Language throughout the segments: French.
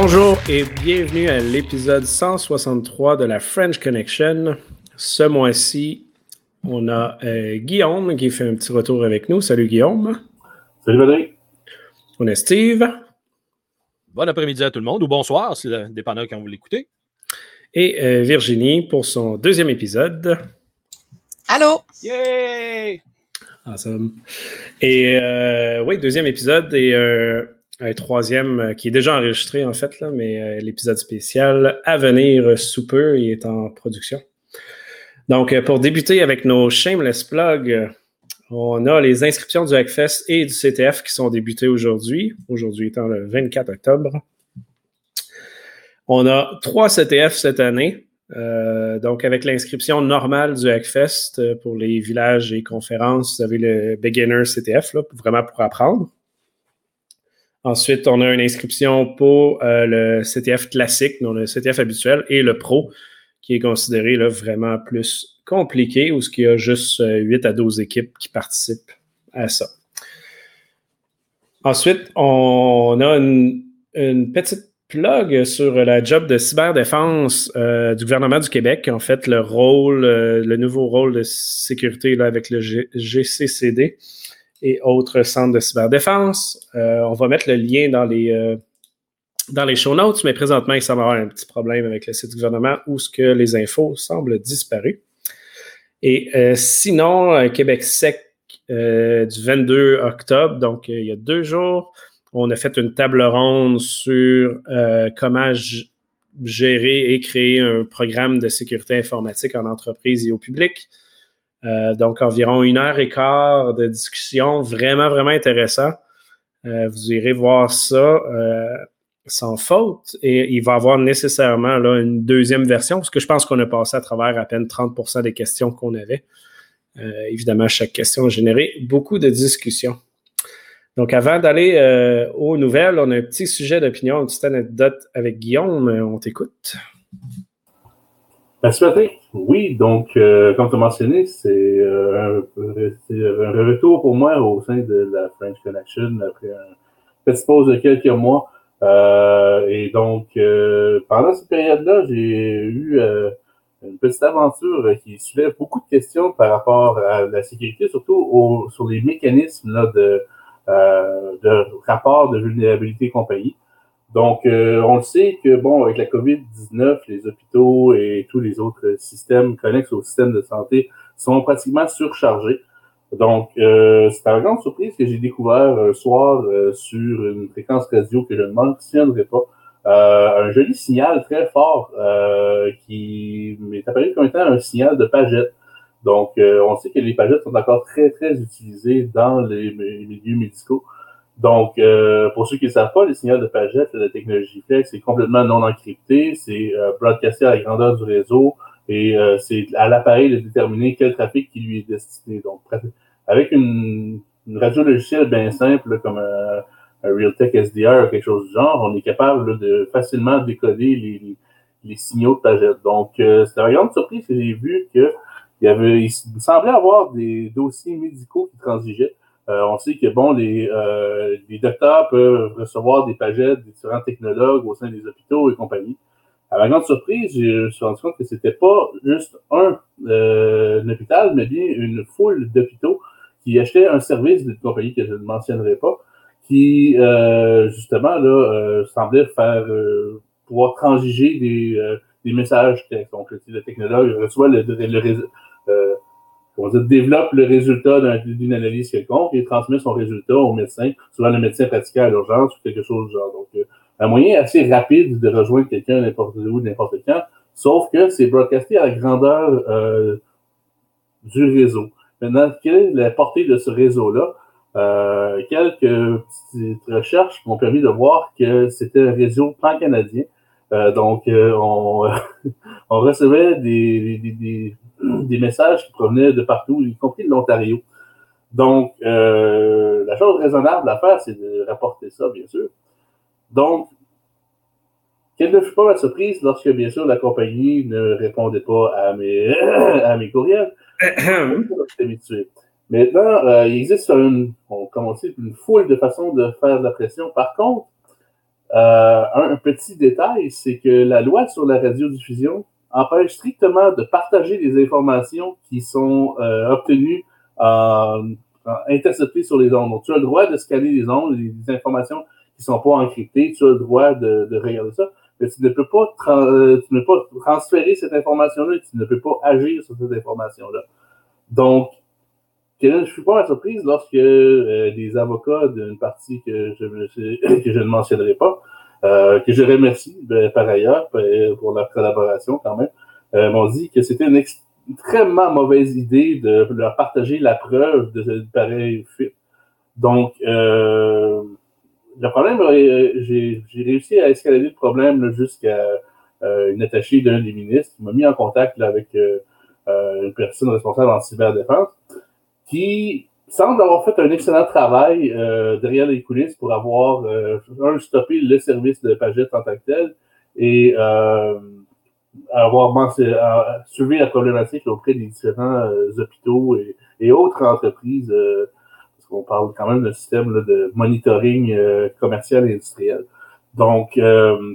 Bonjour et bienvenue à l'épisode 163 de la French Connection. Ce mois-ci, on a euh, Guillaume qui fait un petit retour avec nous. Salut Guillaume. Salut Valérie. On a Steve. Bon après-midi à tout le monde ou bonsoir, c'est dépendant quand vous l'écoutez. Et euh, Virginie pour son deuxième épisode. Allô? Yay! Awesome. Et euh, oui, deuxième épisode et un troisième euh, qui est déjà enregistré en fait, là, mais euh, l'épisode spécial à venir sous peu, il est en production. Donc, euh, pour débuter avec nos shameless plugs, on a les inscriptions du Hackfest et du CTF qui sont débutées aujourd'hui, aujourd'hui étant le 24 octobre. On a trois CTF cette année. donc, avec l'inscription normale du Hackfest pour les villages et conférences, vous avez le Beginner CTF, là, vraiment pour apprendre. Ensuite, on a une inscription pour euh, le CTF classique, donc le CTF habituel, et le pro, qui est considéré là, vraiment plus compliqué, où il y a juste 8 euh, à 12 équipes qui participent à ça. Ensuite, on a une, petite plug sur la job de cyberdéfense euh, du gouvernement du Québec. En fait, le rôle, le nouveau rôle de sécurité avec le GCCD et autres centres de cyberdéfense. Euh, on va mettre le lien dans les, euh, dans les show notes, mais présentement, il semble avoir un petit problème avec le site du gouvernement où ce que les infos semblent disparues. Et euh, sinon, Québec Sec du 22 octobre, donc il y a deux jours, on a fait une table ronde sur comment gérer et créer un programme de sécurité informatique en entreprise et au public. Euh, donc, environ une heure et quart de discussion, vraiment, vraiment intéressant. Euh, vous irez voir ça euh, sans faute et il va y avoir nécessairement là, une deuxième version parce que je pense qu'on a passé à travers à peine 30% des questions qu'on avait. évidemment, chaque question a généré beaucoup de discussions. Donc, avant d'aller aux nouvelles, on a un petit sujet d'opinion, une petite anecdote avec Guillaume. On t'écoute. Merci, Patrick. Oui, donc, euh, comme tu as mentionné, c'est euh, un, retour pour moi au sein de la French Connection après une petite pause de quelques mois. Euh, et donc, pendant cette période-là, j'ai eu une petite aventure qui soulève beaucoup de questions par rapport à la sécurité, surtout sur les mécanismes là, de, de rapport de vulnérabilité compagnie. Donc, euh, on le sait que, bon, avec la COVID-19, les hôpitaux et tous les autres systèmes connexes au système de santé sont pratiquement surchargés. Donc, euh, c'est une grande surprise que j'ai découvert un soir euh, sur une fréquence radio que je ne mentionnerai pas, euh, un joli signal très fort qui m'est apparu comme étant un signal de pagette. Donc, on sait que les pagettes sont encore très, très utilisées dans les milieux médicaux. Donc, euh, pour ceux qui ne savent pas, les signaux de Paget, la technologie Flex, c'est complètement non encrypté, c'est euh, broadcasté à la grandeur du réseau et euh, c'est à l'appareil de déterminer quel trafic qui lui est destiné. Donc, avec une, radio logicielle bien simple, comme un, Realtek SDR ou quelque chose du genre, on est capable de facilement décoder les, les, signaux de Paget. Donc, euh, c'est une grande surprise que j'ai vu que il y avait, il semblait avoir des dossiers médicaux qui transigeaient. Euh, on sait que bon, les, euh, les docteurs peuvent recevoir des pagettes des différents technologues au sein des hôpitaux et compagnie. À ma grande surprise, je me suis rendu compte que c'était pas juste un, euh, hôpital, mais bien une foule d'hôpitaux qui achetaient un service d'une compagnie que je ne mentionnerai pas, qui justement là semblait faire pouvoir transiger des, des messages Donc, le technologue reçoit le, le, le on développe le résultat d'une analyse quelconque et transmet son résultat au médecin, souvent le médecin pratiquant à l'urgence ou quelque chose du genre. Donc, euh, un moyen assez rapide de rejoindre quelqu'un n'importe où, n'importe quand, sauf que c'est broadcasté à la grandeur euh, du réseau. Maintenant, quelle est la portée de ce réseau-là? Euh, quelques petites recherches m'ont permis de voir que c'était un réseau pan-canadien. donc, on, recevait des messages qui provenaient de partout, y compris de l'Ontario. Donc, euh, la chose raisonnable à faire, c'est de rapporter ça, bien sûr. Donc, quelle ne fut pas ma surprise lorsque, bien sûr, la compagnie ne répondait pas à mes, à mes courriels. Maintenant, euh, il existe une, on une foule de façons de faire de la pression. Par contre, un, petit détail, c'est que la loi sur la radiodiffusion empêche strictement de partager des informations qui sont obtenues interceptées sur les ondes. Donc, tu as le droit de scanner les ondes, les, informations qui ne sont pas encryptées, tu as le droit de, de regarder ça mais tu ne peux pas, tu ne peux pas transférer cette information-là, tu ne peux pas agir sur cette information-là. Donc, je ne suis pas surprise lorsque euh, des avocats d'une partie que je ne mentionnerai pas, euh, que je remercie ben, par ailleurs pour leur collaboration quand même, euh, m'ont dit que c'était une extrêmement mauvaise idée de leur partager la preuve de, de pareil fait. Donc, euh, le problème, euh, j'ai réussi à escalader le problème jusqu'à euh, une attachée d'un des ministres qui m'a mis en contact avec euh, une personne responsable en cyberdéfense qui semble avoir fait un excellent travail derrière les coulisses pour avoir, un, stoppé le service de Pagette en tant que tel et avoir suivi la problématique auprès des différents hôpitaux et, autres entreprises on parle quand même d'un système de monitoring euh, commercial et industriel. Donc, euh,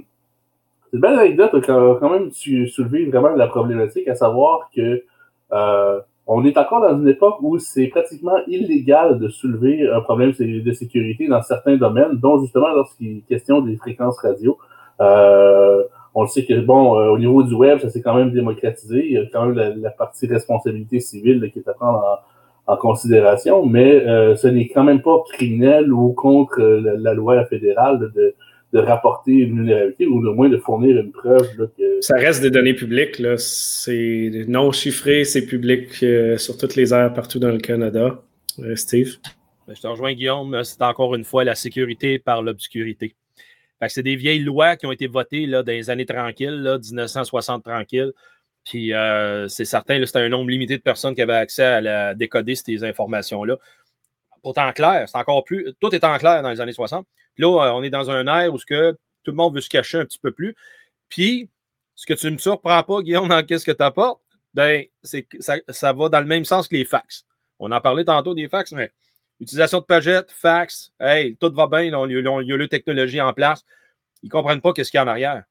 c'est une belle anecdote quand, même soulevé vraiment la problématique, à savoir que euh, on est encore dans une époque où c'est pratiquement illégal de soulever un problème de sécurité dans certains domaines, dont justement lorsqu'il est question des fréquences radio. on le sait que, bon, au niveau du web, ça s'est quand même démocratisé. Il y a quand même la, partie responsabilité civile qui est à prendre en, considération, mais euh, ce n'est quand même pas criminel ou contre euh, la, loi fédérale de, de, rapporter une vulnérabilité ou au moins de fournir une preuve. que... Ça reste des données publiques, là. c'est non chiffré, c'est public euh, sur toutes les aires partout dans le Canada. Steve? Ben, je te rejoins, Guillaume. C'est encore une fois la sécurité par l'obscurité. C'est des vieilles lois qui ont été votées là, dans les années tranquilles, là, 1960 tranquilles. Puis euh, c'est certain, c'était un nombre limité de personnes qui avaient accès à la, décoder ces informations-là. Pourtant, clair, c'est encore plus. Tout est en clair dans les années 60. là, euh, on est dans un air où ce que tout le monde veut se cacher un petit peu plus. Puis, ce que tu ne me surprends pas, Guillaume, dans qu'est-ce que tu apportes, ben, c'est ça, ça va dans le même sens que les fax. On en parlait tantôt des fax, mais utilisation de pagettes, fax, hey, tout va bien, il y a le technologie en place. Ils ne comprennent pas qu'est-ce qu'il y a en arrière.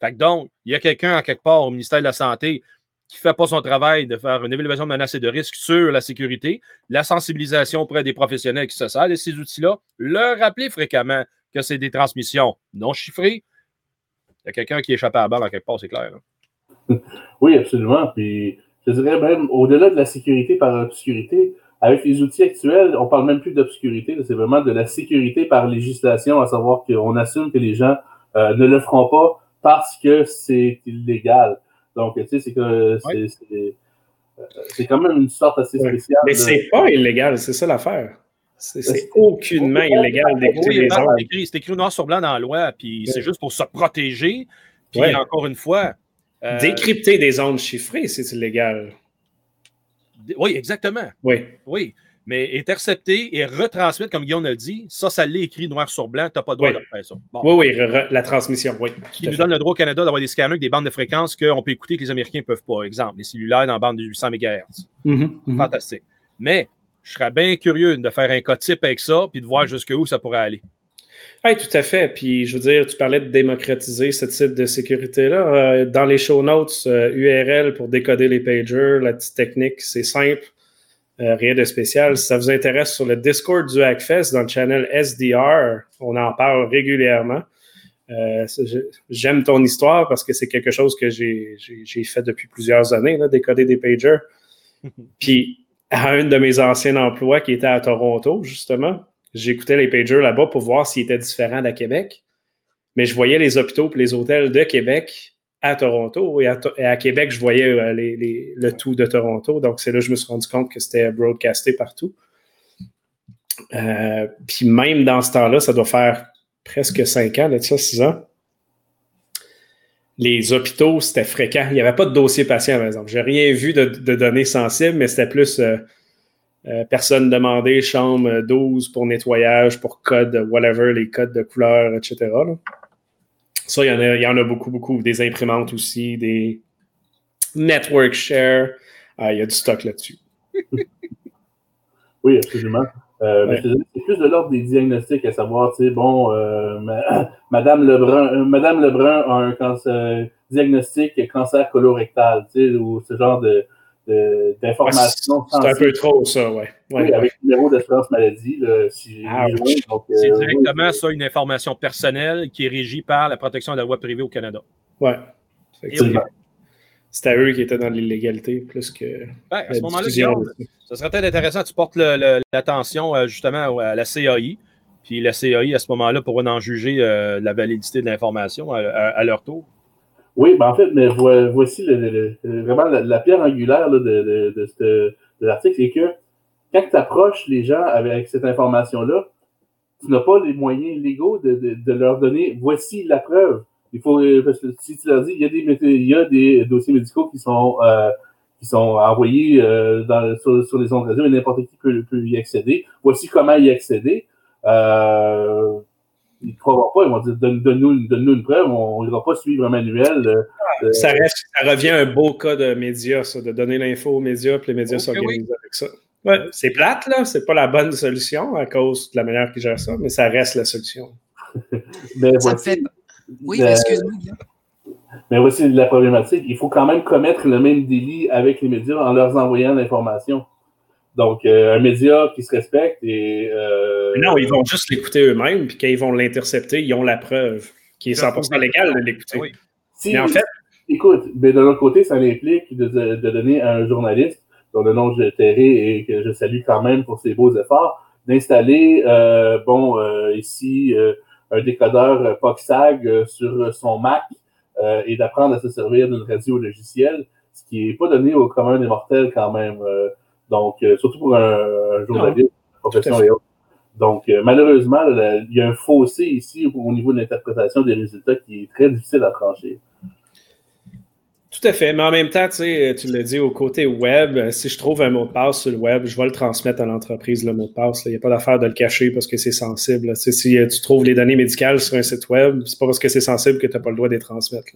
Fait que donc, il y a quelqu'un à quelque part au ministère de la Santé qui ne fait pas son travail de faire une évaluation de menaces et de risques sur la sécurité, la sensibilisation auprès des professionnels qui se servent de ces outils-là, leur rappeler fréquemment que c'est des transmissions non chiffrées. Il y a quelqu'un qui échappe à la balle à quelque part, c'est clair. Oui, absolument. Puis je dirais même au-delà de la sécurité par l'obscurité, avec les outils actuels, on ne parle même plus d'obscurité, c'est vraiment de la sécurité par législation, à savoir qu'on assume que les gens euh, ne le feront pas parce que c'est illégal. Donc, tu sais, c'est que c'est quand même une sorte assez spéciale. Mais c'est pas illégal, c'est ça l'affaire. C'est aucunement illégal d'écouter les armes. C'est écrit noir sur blanc dans la loi, puis c'est juste pour se protéger. Puis encore une fois. Euh, Décrypter des ondes chiffrées, c'est illégal. Oui, exactement. Oui. Oui mais intercepter et retransmettre, comme Guillaume a dit, ça, ça l'est écrit noir sur blanc, tu n'as pas le droit de faire ça. Oui, oui, la transmission, oui. Qui nous donne le droit au Canada d'avoir des scanners avec des bandes de fréquences qu'on peut écouter que les Américains ne peuvent pas. Exemple, les cellulaires dans la bande de 800 MHz. Mm-hmm, mm-hmm. Fantastique. Mais je serais bien curieux de faire un cas type avec ça puis de voir jusqu'où ça pourrait aller. Oui, tout à fait. Puis, je veux dire, tu parlais de démocratiser ce type de sécurité-là. Euh, dans les show notes, URL euh, pour décoder les pagers, la petite technique, c'est simple. Euh, rien de spécial. Si ça vous intéresse sur le Discord du Hackfest, dans le channel SDR, on en parle régulièrement. Euh, j'aime ton histoire parce que c'est quelque chose que j'ai fait depuis plusieurs années, là, décoder des pagers. Puis, à un de mes anciens emplois qui était à Toronto, justement, j'écoutais les pagers là-bas pour voir s'ils étaient différents de Québec. Mais je voyais les hôpitaux et les hôtels de Québec à Toronto et à, Québec, je voyais euh, le tout de Toronto. Donc, c'est là que je me suis rendu compte que c'était broadcasté partout. Euh, puis même dans ce temps-là, ça doit faire presque cinq ans, là, ça, six ans. Les hôpitaux, c'était fréquent. Il n'y avait pas de dossier patient, par exemple. J'ai rien vu de, données sensibles, mais c'était plus euh, personne demandée, chambre 12 pour nettoyage, pour code, whatever, les codes de couleur, etc. Ça, il y, en a, il y en a beaucoup, beaucoup. Des imprimantes aussi, des network share. Ah, il y a du stock là-dessus. oui, absolument. Euh, c'est plus de l'ordre des diagnostics, à savoir, tu sais, bon, euh, Madame Lebrun, euh, Madame Lebrun a un cancer, diagnostic cancer colorectal, tu sais, ou ce genre de, d'informations. c'est un peu trop, ça, ouais. oui, avec le numéro d'assurance maladie. si ah, c'est directement ça, une information personnelle qui est régie par la protection de la loi privée au Canada. Oui. C'était eux qui étaient dans l'illégalité plus que. Ben, à ce moment-là, ça serait peut-être intéressant. Tu portes l'attention euh, justement à la CAI. Puis la CAI, à ce moment-là, pourra en juger euh, la validité de l'information à, leur tour. Oui, ben en fait, mais voici vraiment la, pierre angulaire de, de, l'article, c'est que quand tu approches les gens avec cette information-là, tu n'as pas les moyens légaux de, leur donner voici la preuve. Il faut, euh, parce que si tu l'as dit, il y, a des, il y a des dossiers médicaux qui sont, euh, qui sont envoyés euh, dans, sur, les ondes radio et n'importe qui peut, peut, y accéder. Voici comment y accéder. Ils ne croiront pas, ils vont dire donne-nous donne une preuve, on n'ira pas suivre un manuel. ça, reste, ça revient un beau cas de médias, ça, de donner l'info aux médias, puis les médias s'organisent avec ça. Ouais, c'est plate, là, c'est pas la bonne solution à cause de la manière qu'ils gèrent ça, mais ça reste la solution. mais ça fait oui, excuse-moi. Mais voici la problématique. Il faut quand même commettre le même délit avec les médias en leur envoyant l'information. Donc, euh, un média qui se respecte et. Euh, non, ils vont juste l'écouter eux-mêmes, puis quand ils vont l'intercepter, ils ont la preuve qui est 100% légale de l'écouter. Oui. mais en fait. Écoute, mais de l'autre côté, ça implique de, de, donner à un journaliste, dont le nom je tairai et que je salue quand même pour ses beaux efforts, d'installer, euh, bon, ici, un décodeur euh, POXAG euh, sur son Mac euh, et d'apprendre à se servir d'une radio logicielle, ce qui n'est pas donné au commun des mortels quand même. Donc, surtout pour un, journaliste, profession et autres. Donc, malheureusement, il y a un fossé ici au niveau de l'interprétation des résultats qui est très difficile à trancher. Tout à fait. Mais en même temps, tu sais, tu l'as dit au côté web, euh, si je trouve un mot de passe sur le web, je vais le transmettre à l'entreprise, le mot de passe. Il n'y a pas d'affaire de le cacher parce que c'est sensible. si euh, tu trouves les données médicales sur un site web, c'est pas parce que c'est sensible que tu n'as pas le droit de les transmettre.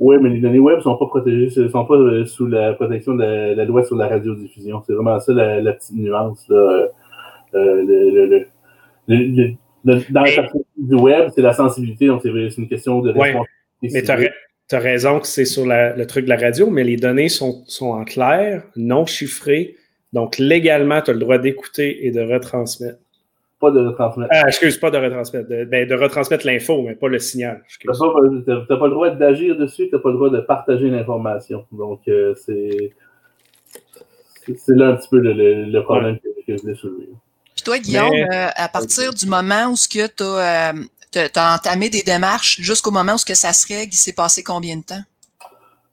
Oui, mais les données web ne sont pas protégées, ne sont pas euh, sous la protection de la, loi sur la radiodiffusion. C'est vraiment ça la, petite nuance. dans la perspective du web, c'est la sensibilité, donc c'est une question de responsabilité. mais tu as raison que c'est sur le truc de la radio, mais les données sont, en clair, non chiffrées. Donc, légalement, tu as le droit d'écouter et de retransmettre. Pas de retransmettre. Ah, excuse, pas de retransmettre. De, ben, de retransmettre l'info, mais pas le signal. Tu n'as pas, le droit d'agir dessus, tu n'as pas le droit de partager l'information. Donc, euh, c'est. C'est là un petit peu le, problème que, je voulais soulever. Puis toi, Guillaume, euh, à partir du moment où tu as tu as entamé des démarches jusqu'au moment où ce que ça se règle, il s'est passé combien de temps?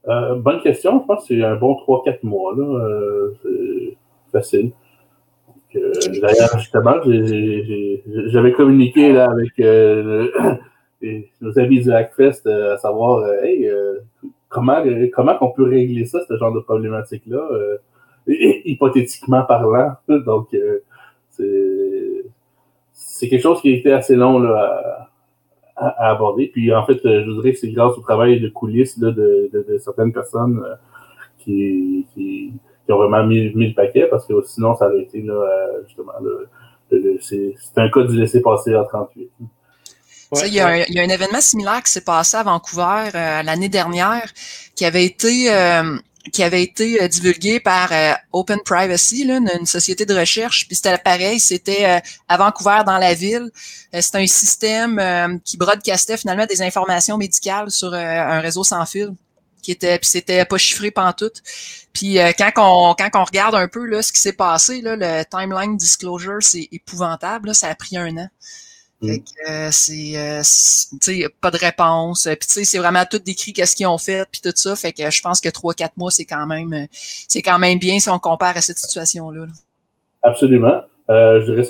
Euh, bonne question. Je pense que c'est un bon 3-4 mois. Là. Euh, c'est facile. Euh, d'ailleurs, justement, j'avais communiqué là, avec nos amis du Hackfest à savoir comment, comment on peut régler ça, ce genre de problématique-là, hypothétiquement parlant. Donc, c'est quelque chose qui a été assez long là, à, aborder. Puis en fait, je voudrais que c'est grâce au travail de coulisses de, certaines personnes euh, qui, qui, ont vraiment mis, mis, le paquet parce que sinon, ça aurait été là, euh, justement c'est un cas du laisser-passer à 38. il, y a un, il, y a un, événement similaire qui s'est passé à Vancouver euh, l'année dernière qui avait été qui avait été euh, divulgué par euh, Open Privacy, là, une, société de recherche. Puis c'était pareil, c'était euh, à Vancouver, dans la ville. c'était un système qui broadcastait finalement des informations médicales sur un réseau sans fil. Qui était, puis c'était pas chiffré pantoute. Puis quand on quand on regarde un peu là, ce qui s'est passé, là, le timeline disclosure, c'est épouvantable. Là, ça a pris un an. Fait mm. que euh, c'est, euh, pas de réponse. Puis tu sais, c'est vraiment tout décrit qu'est-ce qu'ils ont fait, puis tout ça. Fait que je pense que trois, quatre mois, c'est quand même, euh, c'est quand même bien si on compare à cette situation-là. Absolument. je dirais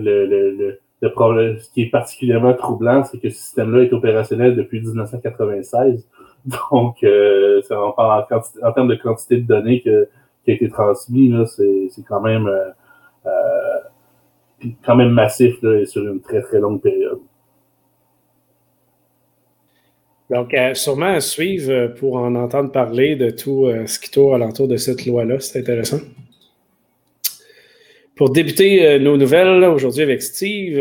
le, le, le, problème, ce qui est particulièrement troublant, c'est que ce système-là est opérationnel depuis 1996. Donc, on parle en, termes de quantité de données qui a été transmis, là, c'est, quand même quand même massif là, sur une très très longue période. Donc, euh, sûrement à suivre euh, pour en entendre parler de tout euh, ce qui tourne alentour de cette loi-là. C'est intéressant. Pour débuter nos nouvelles aujourd'hui avec Steve,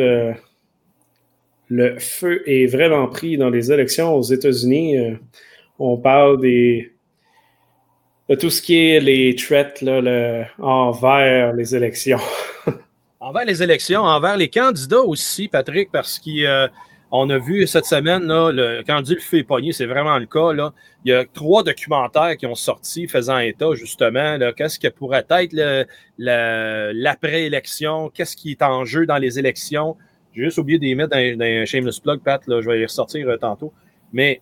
le feu est vraiment pris dans les élections aux États-Unis. On parle des, de tout ce qui est les threats là, envers les élections. envers les élections, envers les candidats aussi, Patrick, parce qu'on a vu cette semaine, là, le, quand on dit le est pogné, c'est vraiment le cas. Là. Il y a trois documentaires qui ont sorti faisant état, justement, qu'est-ce que pourrait être l'après-élection, qu'est-ce qui est en jeu dans les élections? J'ai juste oublié d'y mettre dans, un shameless plug, Pat, je vais y ressortir euh, tantôt. Mais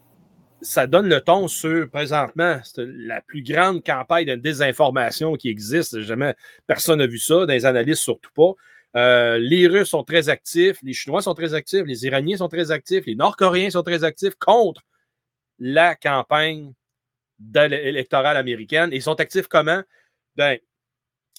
ça donne le ton sur, présentement, la plus grande campagne de désinformation qui existe. Jamais personne n'a vu ça, des analystes surtout pas. Euh, les Russes sont très actifs, les Chinois sont très actifs, les Iraniens sont très actifs, les Nord-Coréens sont très actifs contre la campagne électorale américaine. Ils sont actifs comment? Ben,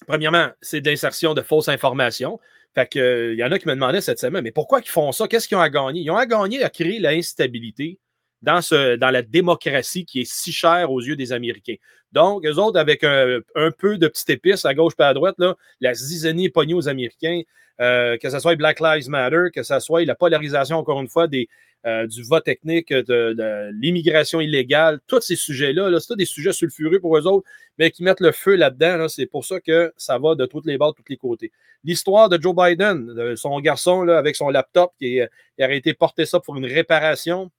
premièrement, c'est d'insertion de fausses informations. Fait que, il y en a qui me demandaient cette semaine, mais pourquoi ils font ça? Qu'est-ce qu'ils ont à gagner? Ils ont à gagner à créer l'instabilité dans, la démocratie qui est si chère aux yeux des Américains. Donc, eux autres, avec un, peu de petites épices à gauche et à droite, là, la zizanie pognée aux Américains, euh, que ce soit Black Lives Matter, que ce soit la polarisation, encore une fois, des, euh, du vote technique, de, l'immigration illégale, tous ces sujets-là, -là, c'est des sujets sulfureux pour eux autres, mais qui mettent le feu là-dedans. c'est pour ça que ça va de toutes les bords, de tous les côtés. L'histoire de Joe Biden, de son garçon là, avec son laptop, qui, qui a été porté ça pour une réparation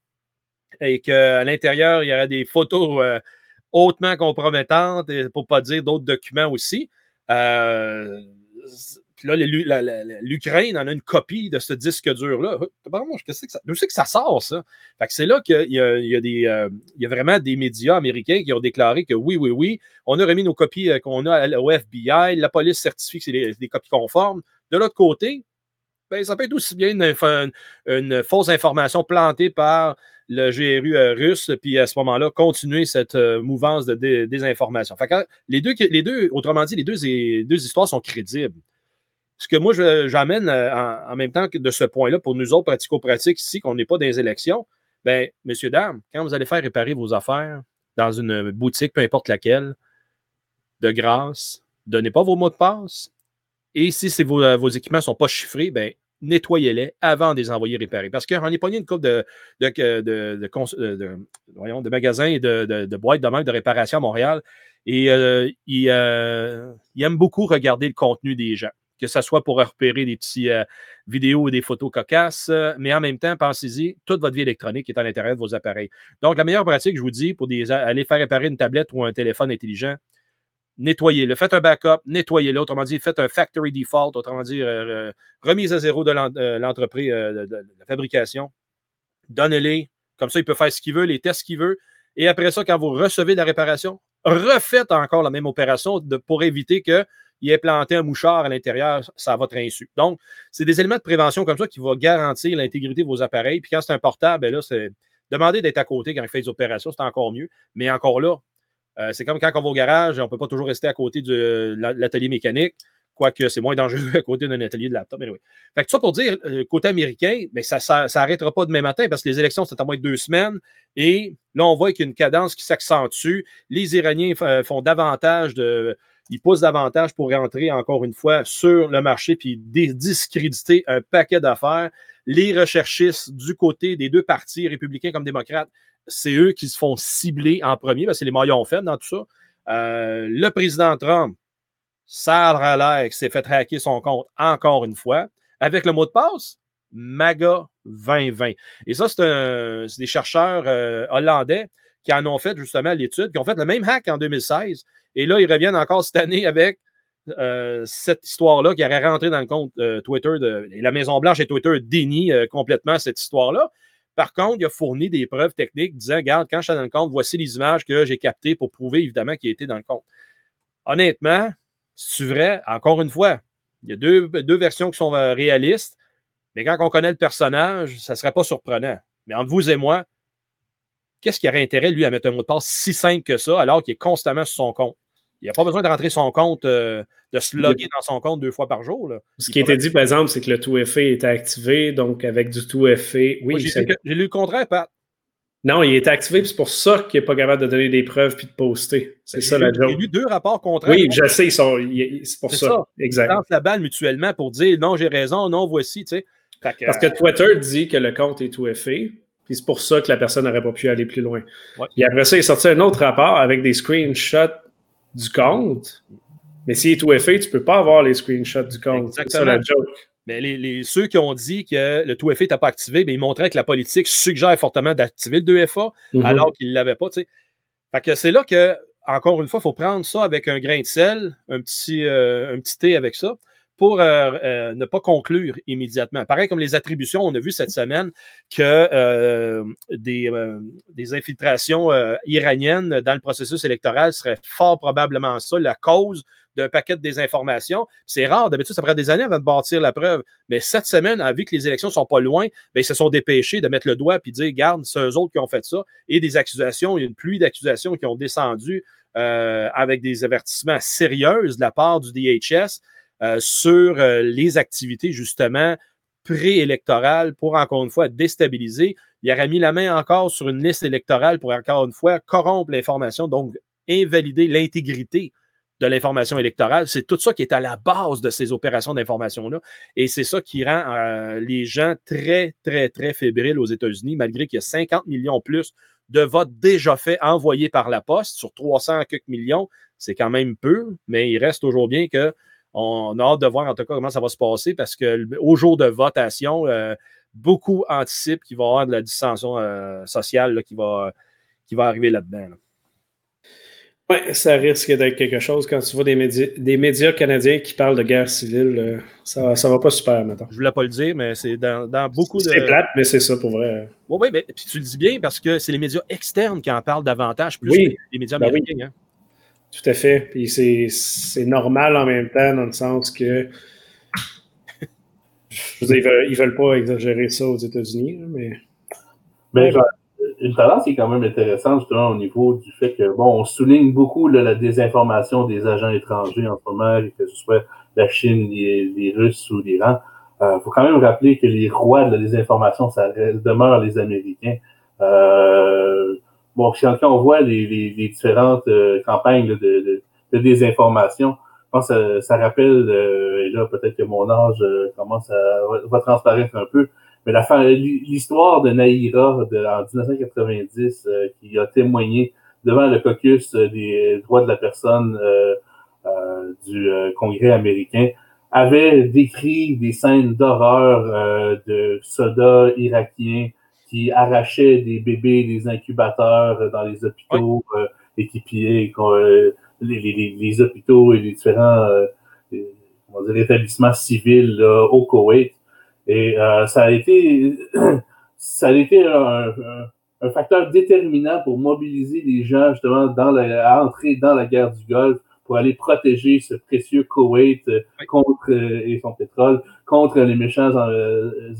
et qu'à l'intérieur, il y aurait des photos euh, hautement compromettantes, pour ne pas dire d'autres documents aussi. Euh, là, l'Ukraine en a une copie de ce disque dur-là. D'où c'est que ça sort, ça? Fait que c'est là qu'il y, a, des, euh, y a vraiment des médias américains qui ont déclaré que oui, oui, oui, on a remis nos copies qu'on a au FBI, la police certifie que c'est des, copies conformes. De l'autre côté, ben, ça peut être aussi bien une fausse information plantée par le GRU euh, russe, puis à ce moment-là, continuer cette euh, mouvance de désinformation. les, deux, les deux, autrement dit, les deux, histoires sont crédibles. Ce que moi, j'amène euh, en, même temps que de ce point-là, pour nous autres pratico-pratiques ici, qu'on n'est pas dans les élections, bien, messieurs, dames, quand vous allez faire réparer vos affaires dans une boutique, peu importe laquelle, de grâce, donnez pas vos mots de passe. Et si vos, vos équipements ne sont pas chiffrés, bien, nettoyez-les avant de les envoyer réparer. Parce qu'on est pogné une coupe de, de, de, de, magasins et de, boîtes de manque de réparation à Montréal. Et euh, euh, ils, aiment beaucoup regarder le contenu des gens, que ce soit pour repérer des petites euh, vidéos ou des photos cocasses, mais en même temps, pensez-y, toute votre vie électronique est à l'intérieur de vos appareils. Donc, la meilleure pratique, je vous dis, pour aller faire réparer une tablette ou un téléphone intelligent, nettoyez-le. Faites un backup, nettoyez-le. Autrement dit, faites un factory default, autrement dit, euh, euh, remise à zéro de euh, l'entreprise de, la fabrication. Donnez-les. Comme ça, il peut faire ce qu'il veut, les tests qu'il veut. Et après ça, quand vous recevez la réparation, refaites encore la même opération pour éviter qu'il ait planté un mouchard à l'intérieur, ça va être insu. Donc, c'est des éléments de prévention comme ça qui vont garantir l'intégrité de vos appareils. Puis quand c'est un portable, ben là, c'est demander d'être à côté quand il fait des opérations, c'est encore mieux. Mais encore là, euh, c'est comme quand on va au garage, on ne peut pas toujours rester à côté de l'atelier mécanique, quoique c'est moins dangereux à côté d'un atelier de laptop. Mais oui. Fait que ça pour dire, euh, côté américain, mais ça n'arrêtera pas demain matin parce que les élections, c'est à moins de deux semaines. Et là, on voit qu'il y a une cadence qui s'accentue. Les Iraniens font davantage de. Ils poussent davantage pour rentrer encore une fois sur le marché puis discréditer un paquet d'affaires. Les recherchistes du côté des deux partis, républicains comme démocrates, c'est eux qui se font cibler en premier, parce que c'est les maillons faibles dans tout ça. Euh, le président Trump, ça a l'air qu'il s'est fait hacker son compte encore une fois avec le mot de passe MAGA 2020. Et ça, c'est des chercheurs euh, hollandais qui en ont fait justement l'étude, qui ont fait le même hack en 2016. Et là, ils reviennent encore cette année avec euh, cette histoire-là qui aurait rentré dans le compte Twitter de la Maison-Blanche et Twitter dénie complètement cette histoire-là. Par contre, il a fourni des preuves techniques disant Regarde, quand je suis dans le compte, voici les images que j'ai captées pour prouver évidemment qu'il était dans le compte. Honnêtement, c'est vrai, encore une fois, il y a deux, versions qui sont euh, réalistes, mais quand on connaît le personnage, ça ne serait pas surprenant. Mais entre vous et moi, qu'est-ce qui aurait intérêt, lui, à mettre un mot de passe si simple que ça, alors qu'il est constamment sur son compte? Il n'y a pas besoin de rentrer son compte, euh, de se loguer dans son compte deux fois par jour. Ce qui été dit, par exemple, c'est que le tout FA était activé, donc avec du tout FA, oui. J'ai lu le contraire, Pat. Non, il est activé, c'est pour ça qu'il n'est pas capable de donner des preuves puis de poster. C'est ça la joke. J'ai lu deux rapports contraires. Oui, je sais, c'est pour ça. ça. Exact. Ils la balle mutuellement pour dire non, j'ai raison, non, voici, tu sais. Parce que Twitter dit que le compte est tout fait, puis c'est pour ça que la personne n'aurait pas pu aller plus loin. Et après ça, il est sorti un autre rapport avec des screenshots du compte. Mais s'il est tout fait, tu ne peux pas avoir les screenshots du compte. C'est ça la joke. Mais les, ceux qui ont dit que le 2FA n'était pas activé, ils montraient que la politique suggère fortement d'activer le 2FA mm-hmm. alors qu'il ne l'avait pas. Fait que c'est là que, encore une fois, il faut prendre ça avec un grain de sel, un petit, euh, un petit thé avec ça pour euh, euh, ne pas conclure immédiatement. Pareil comme les attributions, on a vu cette semaine que des, des, infiltrations iraniennes dans le processus électoral seraient fort probablement ça, la cause d'un paquet de désinformation. C'est rare, d'habitude, ça prend des années avant de bâtir la preuve. Mais cette semaine, vu que les élections ne sont pas loin, bien, ils se sont dépêchés de mettre le doigt et de dire, garde, c'est eux autres qui ont fait ça. Et des accusations, il y a une pluie d'accusations qui ont descendu euh, avec des avertissements sérieux de la part du DHS euh, sur euh, les activités, justement, préélectorales pour, encore une fois, déstabiliser. Il aurait mis la main encore sur une liste électorale pour, encore une fois, corrompre l'information, donc invalider l'intégrité de l'information électorale. C'est tout ça qui est à la base de ces opérations d'information-là. Et c'est ça qui rend euh, les gens très, très, très fébriles aux États-Unis, malgré qu'il y a 50 millions plus de votes déjà faits envoyés par la poste sur 300 quelques millions. C'est quand même peu, mais il reste toujours bien que on a hâte de voir en tout cas comment ça va se passer parce qu'au jour de votation, euh, beaucoup anticipent qu'il va y avoir de la dissension euh, sociale qui, va, qui va arriver là-dedans. là dedans oui, ça risque d'être quelque chose quand tu vois des médias, des médias canadiens qui parlent de guerre civile. Euh, ça, ça va pas super maintenant. Je voulais pas le dire, mais c'est dans, beaucoup de. C'est plate, mais c'est ça pour vrai. Oui, oui, mais puis tu le dis bien parce que c'est les médias externes qui en parlent davantage plus que les médias ben américains. Hein. Tout à fait. Puis c'est normal en même temps, dans le sens que. Je dire, ils veulent, veulent pas exagérer ça aux États-Unis, mais. Mais une tendance qui est quand même intéressante justement au niveau du fait que, bon, on souligne beaucoup la désinformation des agents étrangers en ce moment, que ce soit la Chine, les, Russes ou l'Iran. Il euh, faut quand même rappeler que les rois de la désinformation, ça demeure les Américains. Euh, bon, quand on voit les, les, différentes euh, campagnes de, de, de, désinformation, je pense que ça, rappelle, et là peut-être que mon âge commence à va transparaître un peu, mais l'histoire de Naïra de, en 1990, euh, qui a témoigné devant le caucus euh, des droits de la personne euh, du Congrès américain, avait décrit des scènes d'horreur de soldats irakiens qui arrachaient des bébés des incubateurs dans les hôpitaux et qui pillaient les, les, les, hôpitaux et les différents établissements civils au Koweït. Et euh, ça a été, ça a été un, un, facteur déterminant pour mobiliser les gens justement dans la, à entrer dans la guerre du Golfe pour aller protéger ce précieux Koweït euh, contre euh, et son pétrole contre les méchants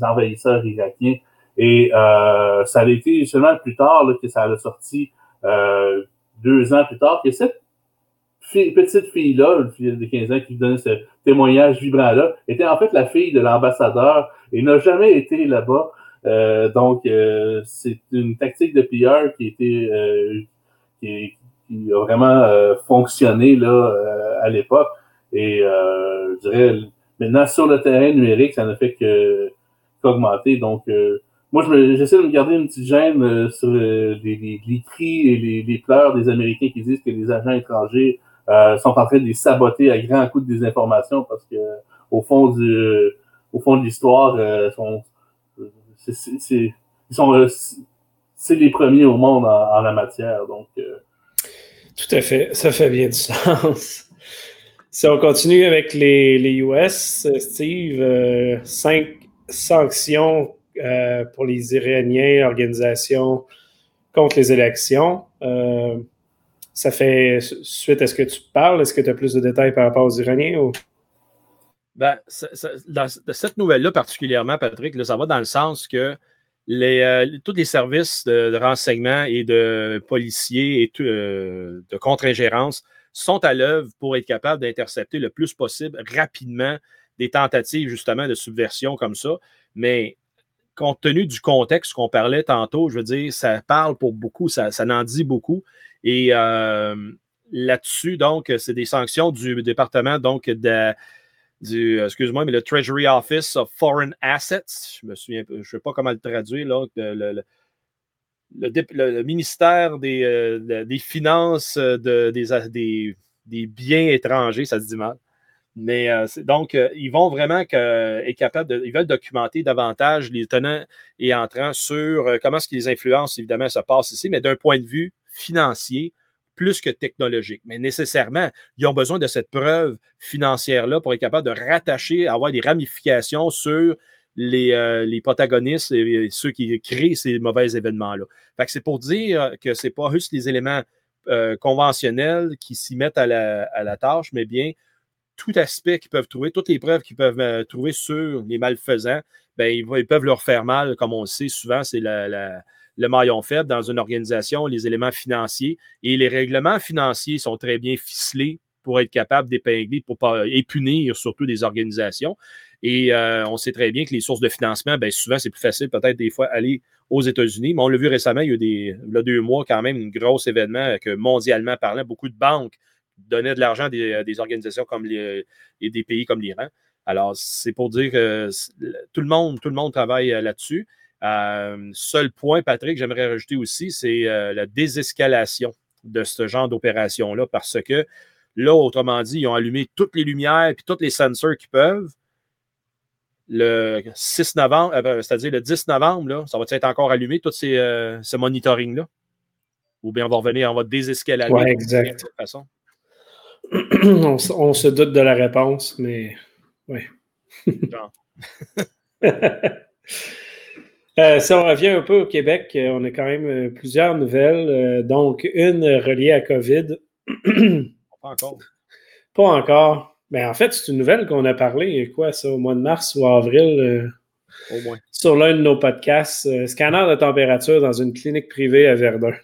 envahisseurs irakiens. Et euh, ça a été seulement plus tard là, que ça a sorti euh, deux ans plus tard que cette petite fille-là, une fille de 15 ans qui donnait ce témoignage vibrant-là, était en fait la fille de l'ambassadeur et n'a jamais été là-bas. Euh, donc, euh, c'est une tactique de PR qui, était, euh, qui, qui, a vraiment euh, fonctionné là, euh, à l'époque. Et je dirais, maintenant, sur le terrain numérique, ça n'a fait que qu'augmenter. Donc, moi, j'essaie de me garder une petite gêne sur les, les, les, cris et les, les pleurs des Américains qui disent que les agents étrangers euh, sont en train de les saboter à grands coups de désinformation parce que au fond du au fond de l'histoire, euh, sont c'est euh, les premiers au monde en, la matière. Donc euh. tout à fait, ça fait bien du sens. Si on continue avec les, les US, Steve, cinq sanctions pour les Iraniens, organisations contre les élections. Ça fait suite à ce que tu parles, est-ce que tu as plus de détails par rapport aux Iraniens ou? Ben, cette nouvelle-là particulièrement, Patrick, ça va dans le sens que euh, tous les services de, renseignement et de policiers et euh, de contre-ingérence sont à l'œuvre pour être capables d'intercepter le plus possible rapidement des tentatives justement de subversion comme ça. Mais compte tenu du contexte qu'on parlait tantôt, je veux dire, ça parle pour beaucoup, ça, ça en dit beaucoup. Et là-dessus, donc, c'est des sanctions du département donc du, excuse-moi, mais le Treasury Office of Foreign Assets. Je me souviens, je ne sais pas comment le traduire, le, ministère des, des Finances des, des, biens étrangers, ça se dit mal. Mais donc, ils vont vraiment que, être capables de, ils veulent documenter davantage les tenants et entrants sur comment est-ce qu'ils influencent, évidemment, ça passe ici, mais d'un point de vue financier, plus que technologique. Mais nécessairement, ils ont besoin de cette preuve financière-là pour être capable de rattacher, avoir des ramifications sur les, euh, les protagonistes et, ceux qui créent ces mauvais événements-là. Fait que c'est pour dire que ce n'est pas juste les éléments euh, conventionnels qui s'y mettent à la, tâche, mais bien tout aspect qu'ils peuvent trouver, toutes les preuves qu'ils peuvent euh, trouver sur les malfaisants, ben, ils, peuvent leur faire mal, comme on le sait souvent, c'est le maillon faible dans une organisation, les éléments financiers. Et les règlements financiers sont très bien ficelés pour être capable d'épingler pour pas, et punir surtout des organisations. Et euh, on sait très bien que les sources de financement, bien, souvent, c'est plus facile peut-être des fois aller aux États-Unis. Mais on l'a vu récemment, il y a eu deux mois quand même, un gros événement que mondialement parlant, beaucoup de banques donnaient de l'argent à des, organisations comme les, et des pays comme l'Iran. Alors, c'est pour dire que tout le monde, tout le monde travaille euh, là-dessus. Euh, seul point, Patrick, j'aimerais rajouter aussi, c'est euh, la désescalation de ce genre d'opération-là, parce que là, autrement dit, ils ont allumé toutes les lumières et tous les sensors qu'ils peuvent. Le 6 novembre, euh, ben, c'est-à-dire le 10 novembre, là, ça va être encore allumé, tout ces, ce monitoring-là? Ou bien on va revenir, on va désescalader ouais, exact. de toute façon? on, on, se doute de la réponse, mais oui. Euh, si on revient un peu au Québec, euh, on a quand même euh, plusieurs nouvelles. donc, une reliée à COVID. Pas encore. Pas encore. Mais ben, en fait, c'est une nouvelle qu'on a parlé, quoi, ça, au mois de mars ou avril. au moins. Sur l'un de nos podcasts. scanner de température dans une clinique privée à Verdun.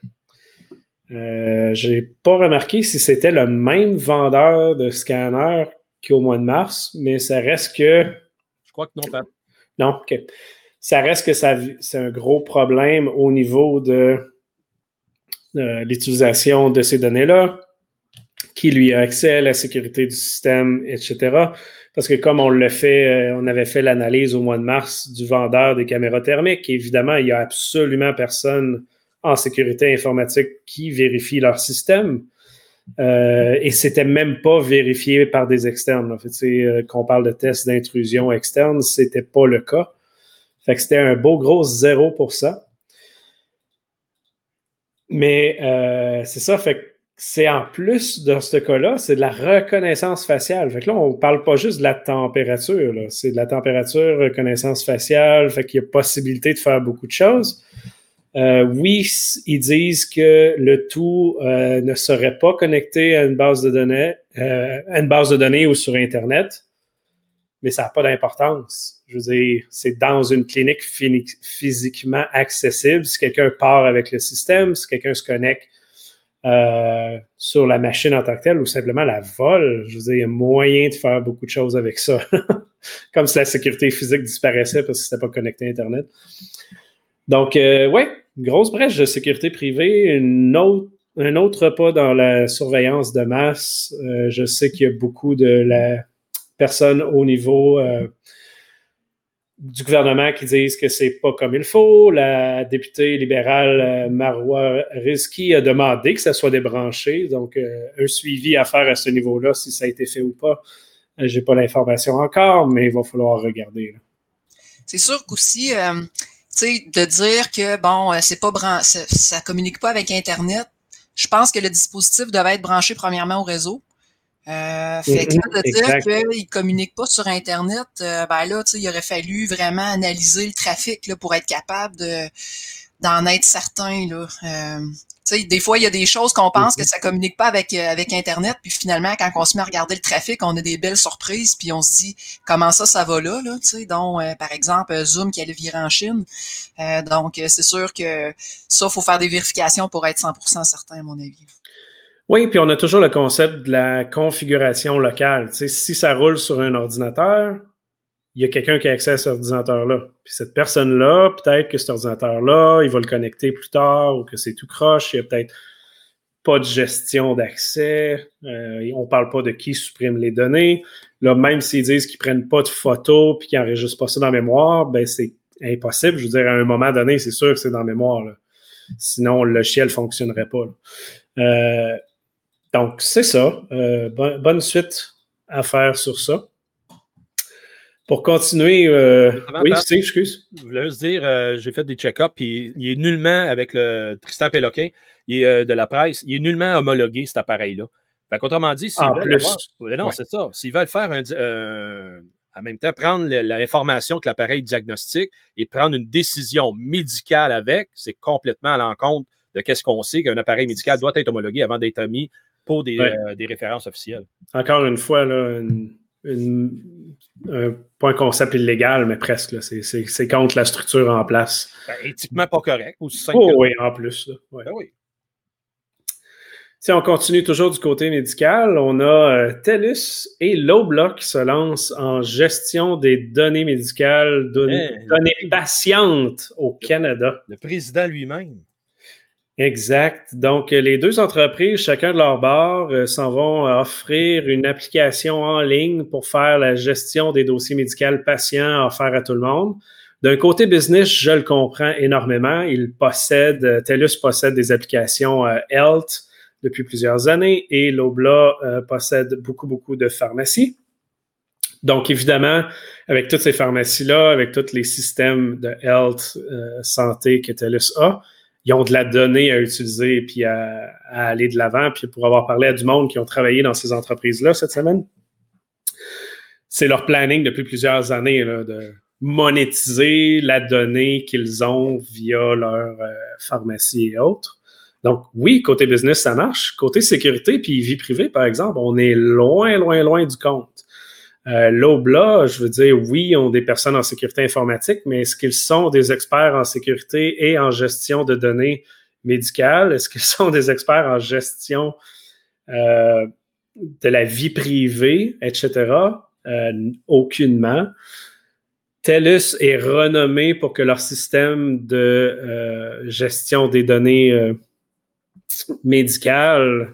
Euh, J'ai pas remarqué si c'était le même vendeur de scanner qu'au mois de mars, mais ça reste que. Je crois que non, pas. Non, OK ça reste que c'est un gros problème au niveau de euh, l'utilisation de ces données-là, qui lui a accès à la sécurité du système, etc. Parce que comme on l'a fait, euh, on avait fait l'analyse au mois de mars du vendeur des caméras thermiques, évidemment, il n'y a absolument personne en sécurité informatique qui vérifie leur système. Euh, et c'était même pas vérifié par des externes. En fait, euh, qu'on parle de tests d'intrusion externe, c'était pas le cas. Fait que c'était un beau gros 0%. Mais euh, c'est ça, fait que c'est en plus dans ce cas-là, c'est de la reconnaissance faciale. Fait que là, on ne parle pas juste de la température, c'est de la température, reconnaissance faciale, fait qu'il y a possibilité de faire beaucoup de choses. Euh, oui, ils disent que le tout euh, ne serait pas connecté à une base de données, à une base de données ou sur Internet mais ça n'a pas d'importance. Je veux dire, c'est dans une clinique physiquement accessible. Si quelqu'un part avec le système, si quelqu'un se connecte euh, sur la machine en tant que telle ou simplement la vole, je veux dire, il y a moyen de faire beaucoup de choses avec ça. Comme si la sécurité physique disparaissait parce que c'était pas connecté à Internet. Donc, euh, ouais, grosse brèche de sécurité privée, un autre pas dans la surveillance de masse. Euh, je sais qu'il y a beaucoup de la personnes au niveau euh, du gouvernement qui disent que c'est pas comme il faut. La députée libérale euh, Marois Rizki a demandé que ça soit débranché. Donc, un suivi à faire à ce niveau-là, si ça a été fait ou pas. J'ai pas l'information encore, mais il va falloir regarder. C'est sûr qu'aussi, sais, de dire que bon, c'est pas ça, ça communique pas avec Internet. Je pense que le dispositif devait être branché premièrement au réseau. Euh, fait que de dire qu'ils ne communiquent pas sur Internet, euh, ben là, il aurait fallu vraiment analyser le trafic là, pour être capable de d'en être certain. Là. Euh, des fois, il y a des choses qu'on pense que mm-hmm. ça communique pas avec, euh, avec Internet, puis finalement, quand on se met à regarder le trafic, on a des belles surprises, puis on se dit comment ça, ça va là, là donc, euh, par exemple, Zoom qui allait virer en Chine. donc, c'est sûr que ça, il faut faire des vérifications pour être 100% certain, à mon avis. Oui, puis on a toujours le concept de la configuration locale. si ça roule sur un ordinateur, il y a quelqu'un qui a accès à cet ordinateur-là. Puis cette personne-là, peut-être que cet ordinateur-là, il va le connecter plus tard ou que c'est tout croche. Il y a peut-être pas de gestion d'accès. Euh, on ne parle pas de qui supprime les données. Là, même s'ils disent qu'ils ne prennent pas de photos puis qu'ils n'enregistrent pas ça dans la mémoire, ben c'est impossible. Je veux dire, à un moment donné, c'est sûr que c'est dans la mémoire. Sinon, le logiciel ne fonctionnerait pas. Euh, donc, c'est ça. Euh, bonne suite à faire sur ça. Pour continuer, oui, c'est, excuse. Je voulais juste dire, j'ai fait des check-ups, puis il est nullement avec le Tristan Péloquin euh, de la presse, il est nullement homologué, cet appareil-là. Autrement dit, s'ils veulent, non, c'est ça. S'ils veulent faire un, euh, en même temps, prendre l'information que l'appareil diagnostique et prendre une décision médicale avec, c'est complètement à l'encontre de ce qu'on sait qu'un appareil médical doit être homologué avant d'être mis pour des, euh, références officielles. Encore une fois, là, un point concept illégal, mais presque. C'est contre la structure en place. Ben, éthiquement pas correct. Aussi oh, oui, en plus. Ben oui. Si on continue toujours du côté médical, on a euh, TELUS et Loblaw qui se lancent en gestion des données médicales, données, eh, patientes au Canada. Le président lui-même. Exact. Donc, les deux entreprises, chacun de leur bord, euh, s'en vont offrir une application en ligne pour faire la gestion des dossiers médicaux patients offerts à tout le monde. D'un côté business, je le comprends énormément. Ils possèdent, TELUS possède des applications euh, Health, depuis plusieurs années et l'Obla euh, possède beaucoup, beaucoup de pharmacies. Donc, évidemment, avec toutes ces pharmacies-là, avec tous les systèmes de health, euh, santé que TELUS a, ils ont de la donnée à utiliser puis à, aller de l'avant. Puis pour avoir parlé à du monde qui ont travaillé dans ces entreprises-là cette semaine, c'est leur planning depuis plusieurs années de monétiser la donnée qu'ils ont via leur euh, pharmacie et autres. Donc, oui, côté business, ça marche. Côté sécurité puis vie privée, par exemple, on est loin, loin, loin du compte. Euh, L'OBLA, je veux dire, oui, ont des personnes en sécurité informatique, mais est-ce qu'ils sont des experts en sécurité et en gestion de données médicales? Est-ce qu'ils sont des experts en gestion euh, de la vie privée, etc.? Euh, aucunement. TELUS est renommé pour que leur système de euh, gestion des données médicales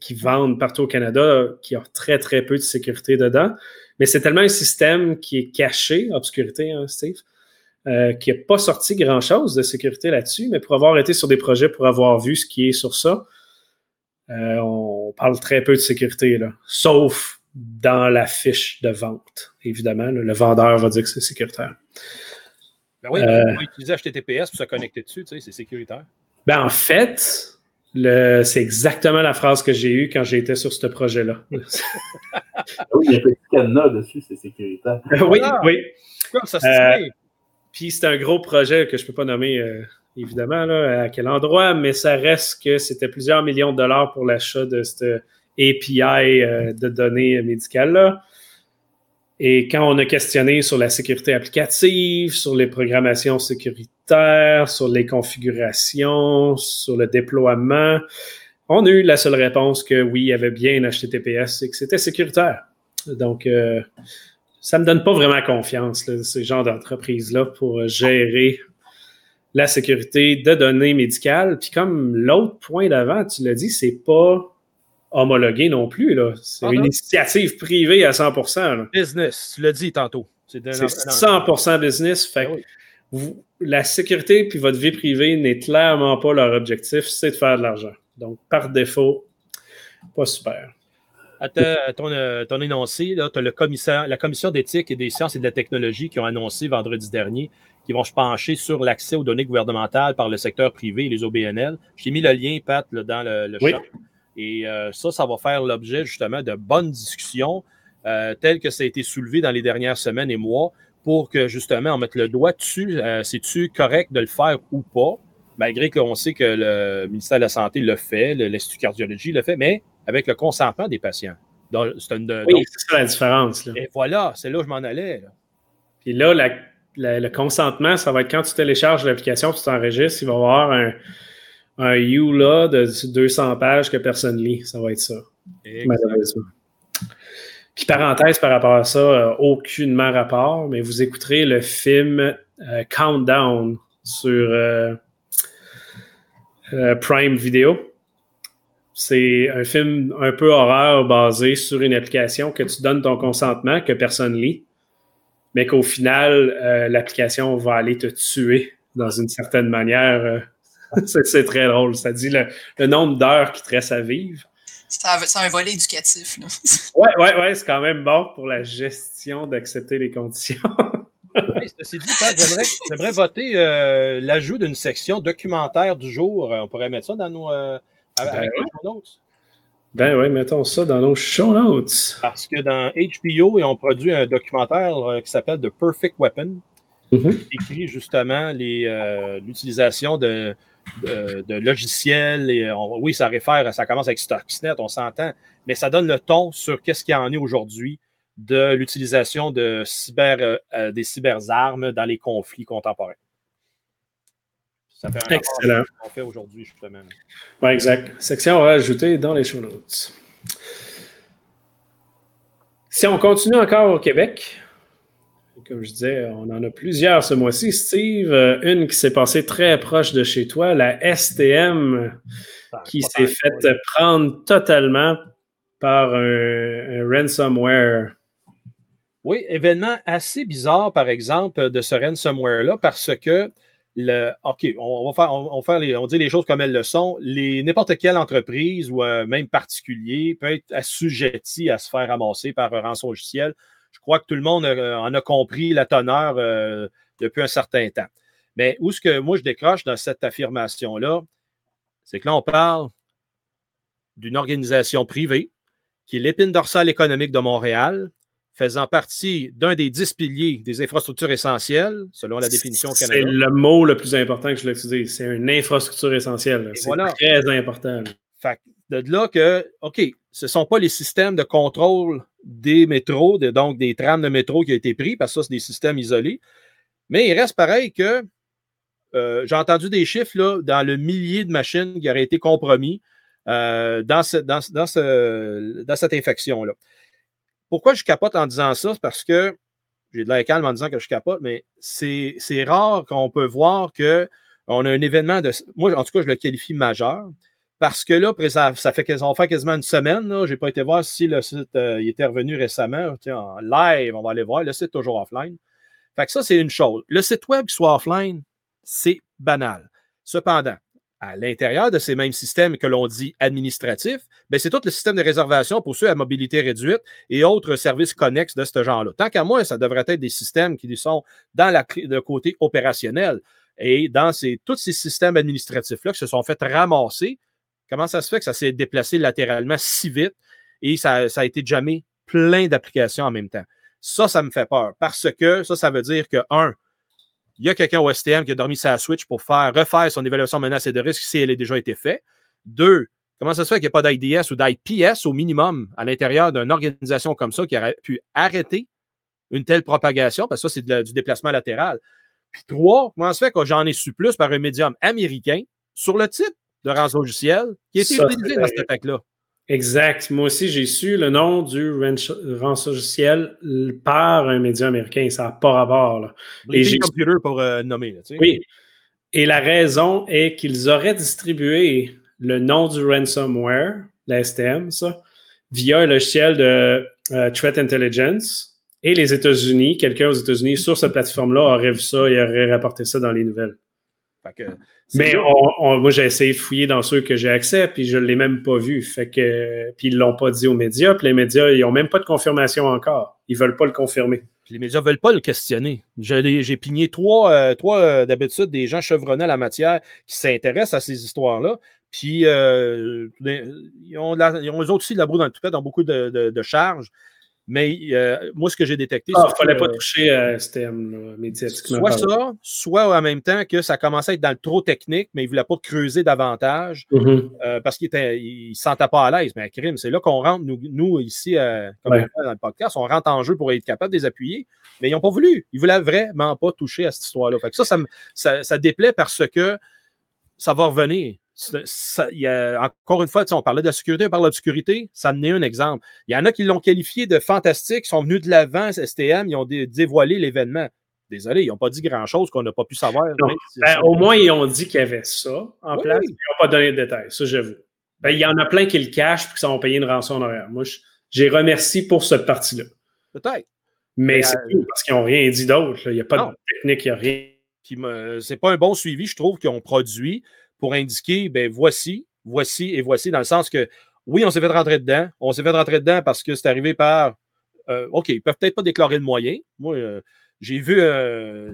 qui vendent partout au Canada qui ont très, très peu de sécurité dedans. Mais c'est tellement un système qui est caché, obscurité, hein, Steve, euh, qui n'a pas sorti grand-chose de sécurité là-dessus, mais pour avoir été sur des projets, pour avoir vu ce qui est sur ça, euh, on parle très peu de sécurité, là, sauf dans la fiche de vente. Évidemment, le vendeur va dire que c'est sécuritaire. Ben oui, on va utiliser HTTPS pour se connecter dessus, tu sais, c'est sécuritaire. Ben en fait, c'est exactement la phrase que j'ai eue quand j'étais sur ce projet-là. oui, il y a un petit cadenas dessus, c'est sécuritaire. oui, oui. ça euh, Puis c'est un gros projet que je ne peux pas nommer, euh, évidemment, là, à quel endroit, mais ça reste que c'était plusieurs millions de dollars pour l'achat de cette API euh, de données médicales-là. Et quand on a questionné sur la sécurité applicative, sur les programmations sur les configurations, sur le déploiement, on a eu la seule réponse que oui, il y avait bien un HTTPS et que c'était sécuritaire. Donc, euh, ça ne me donne pas vraiment confiance, là, ce genre d'entreprise-là, pour gérer la sécurité de données médicales. Puis comme l'autre point d'avant, tu l'as dit, c'est pas homologué non plus. C'est une initiative privée à 100% Business, tu l'as dit tantôt. C'est 100% business. Fait ben la sécurité puis votre vie privée n'est clairement pas leur objectif, c'est de faire de l'argent. Donc, par défaut, pas super. À ton, euh, ton, énoncé, tu as le la commission d'éthique et des sciences et de la technologie qui ont annoncé vendredi dernier qu'ils vont se pencher sur l'accès aux données gouvernementales par le secteur privé et les OBNL. J'ai mis le lien, Pat, dans le, le chat. Et euh, ça, ça va faire l'objet justement de bonnes discussions euh, telles que ça a été soulevé dans les dernières semaines et mois pour que justement on mette le doigt dessus. Euh, c'est-tu correct de le faire ou pas? Malgré qu'on sait que le ministère de la Santé le fait, l'Institut cardiologie le fait, mais avec le consentement des patients. oui, c'est ça la différence. Et voilà, c'est là où je m'en allais. Puis là, le consentement, ça va être quand tu télécharges l'application, tu t'enregistres, il va y avoir un, un U là de 200 pages que personne lit. Ça va être ça, malheureusement. Puis parenthèse par rapport à ça, euh, aucunement rapport, mais vous écouterez le film euh, Countdown sur euh, Prime Video. C'est un film un peu horreur basé sur une application que tu donnes ton consentement, que personne lit, mais qu'au final, l'application va aller te tuer dans une certaine manière. c'est très drôle. Ça dit le, le nombre d'heures qui te reste à vivre. C'est un, volet éducatif. Là. Ouais, ouais, ouais, c'est quand même bon pour la gestion d'accepter les conditions. ceci dit, j'aimerais voter euh, l'ajout d'une section documentaire du jour. On pourrait mettre ça dans nos, euh, ben show notes. Ben oui, mettons ça dans nos show notes. Parce que dans HBO, ils ont produit un documentaire euh, qui s'appelle The Perfect Weapon, mm-hmm. qui écrit justement l'utilisation de de, logiciels. Et oui, ça réfère, ça commence avec Stuxnet, on s'entend, mais ça donne le ton sur qu'est-ce qu'il y en est aujourd'hui de l'utilisation de cyber, euh, euh, des cyberarmes dans les conflits contemporains. Ça fait un Excellent. qu'on fait aujourd'hui, justement. Oui, exact. Section à ajouter dans les show notes. Si on continue encore au Québec, comme je disais, on en a plusieurs ce mois-ci. Steve, euh, une qui s'est passée très proche de chez toi, la STM, ah, qui s'est faite prendre totalement par un, ransomware. Oui, événement assez bizarre, par exemple, de ce ransomware-là, parce que le, OK, on va faire, on, faire les, on dit les choses comme elles le sont. Les, n'importe quelle entreprise ou euh, même particulier peut être assujetti à se faire ramasser par un rançon logiciel je crois que tout le monde euh, en a compris la teneur euh, depuis un certain temps. Mais où ce que moi je décroche dans cette affirmation-là, c'est que là, on parle d'une organisation privée qui est l'épine dorsale économique de Montréal, faisant partie d'un des dix piliers des infrastructures essentielles, selon la définition Canada. C'est le mot le plus important que je l'utilise. C'est une infrastructure essentielle. C'est très important. Fait de là que, OK, ce ne sont pas les systèmes de contrôle des métros, donc des trams de métro qui ont été pris, parce que ça, c'est des systèmes isolés. Mais il reste pareil que euh, j'ai entendu des chiffres dans le millier de machines qui auraient été compromis euh, dans, cette infection-là. Pourquoi je capote en disant ça? C'est parce que j'ai de la calme en disant que je capote, mais c'est rare qu'on peut voir qu'on a un événement de. Moi, en tout cas, je le qualifie majeur. Parce que là, ça, fait quasiment, fait quasiment une semaine. Je n'ai pas été voir si le site euh, était revenu récemment. en live, on va aller voir. Le site est toujours offline. Fait que ça, c'est une chose. Le site web qui soit offline, c'est banal. Cependant, à l'intérieur de ces mêmes systèmes que l'on dit administratifs, ben, c'est tout le système de réservation pour ceux à mobilité réduite et autres services connexes de ce genre-là. Tant qu'à moi, ça devrait être des systèmes qui sont dans la, le côté opérationnel et dans ces, tous ces systèmes administratifs-là qui se sont fait ramasser Comment ça se fait que ça s'est déplacé latéralement si vite et ça, a été jamais plein d'applications en même temps? Ça, ça me fait peur parce que ça, ça veut dire que, un, il y a quelqu'un au STM qui a dormi sa Switch pour faire refaire son évaluation menace et de risque si elle a déjà été faite. Deux, comment ça se fait qu'il n'y a pas d'IDS ou d'IPS au minimum à l'intérieur d'une organisation comme ça qui aurait pu arrêter une telle propagation, parce que ça, c'est du déplacement latéral. Puis trois, comment ça se fait que j'en ai su plus par un médium américain sur le titre? De rançon logiciel qui a été utilisé dans cette attaque-là. Exact. Moi aussi, j'ai su le nom du rançon logiciel par un média américain. Ça n'a pas rapport. Là. Et j'ai computer pour euh, nommer. oui. Et la raison est qu'ils auraient distribué le nom du ransomware, la STM, ça, via un logiciel de euh, Threat Intelligence. Et les États-Unis, quelqu'un aux États-Unis sur cette plateforme-là aurait vu ça et aurait rapporté ça dans les nouvelles. Fait que, mais moi, j'ai essayé de fouiller dans ceux que j'ai accès, puis je ne l'ai même pas vu. Fait que, puis ils ne l'ont pas dit aux médias, puis les médias, ils n'ont même pas de confirmation encore. Ils ne veulent pas le confirmer. les médias ne veulent pas le questionner. J'ai pigné trois, euh, trois euh, d'habitude, des gens chevronnés à la matière qui s'intéressent à ces histoires-là. Puis, euh, ils, ont ils, ont eux autres aussi de la broue dans le toupet, dans beaucoup de, de charges. Mais euh, moi, ce que j'ai détecté. Ah, il ne fallait pas toucher à STM médiatiquement. Soit ça, soit en même temps que ça commençait à être dans le trop technique, mais il ne voulait pas creuser davantage mm-hmm. euh, parce qu'il ne se sentait pas à l'aise. Mais crime, c'est là qu'on rentre, nous, nous ici, euh, comme dans le podcast, on rentre en jeu pour être capable de les appuyer. Mais ils n'ont pas voulu. Ils ne voulaient vraiment pas toucher à cette histoire-là. ça, ça, ça, ça, déplaît parce que ça va revenir. Encore une fois, on parlait de la sécurité, on parle de l'obscurité, ça en est un exemple. Il y en a qui l'ont qualifié de fantastique, sont venus de l'avant, STM, ils ont dévoilé l'événement. Désolé, ils n'ont pas dit grand-chose qu'on n'a pas pu savoir. Ben, au moins, ils ont dit qu'il y avait ça en place. Ils n'ont pas donné de détails, ça j'avoue. Ben, il y en a plein qui le cachent et qui sont payés une rançon en arrière. Moi, j'ai remercié pour cette partie-là. Peut-être. Mais, c'est euh, parce qu'ils n'ont rien dit d'autre. Il n'y a pas de technique, il n'y a rien. Puis c'est pas un bon suivi, je trouve, qu'ils ont produit pour indiquer, ben voici, voici et voici, dans le sens que oui, on s'est fait rentrer dedans. On s'est fait rentrer dedans parce que c'est arrivé par. Euh, OK, ils peuvent peut-être pas déclarer le moyen. Moi, euh, j'ai vu,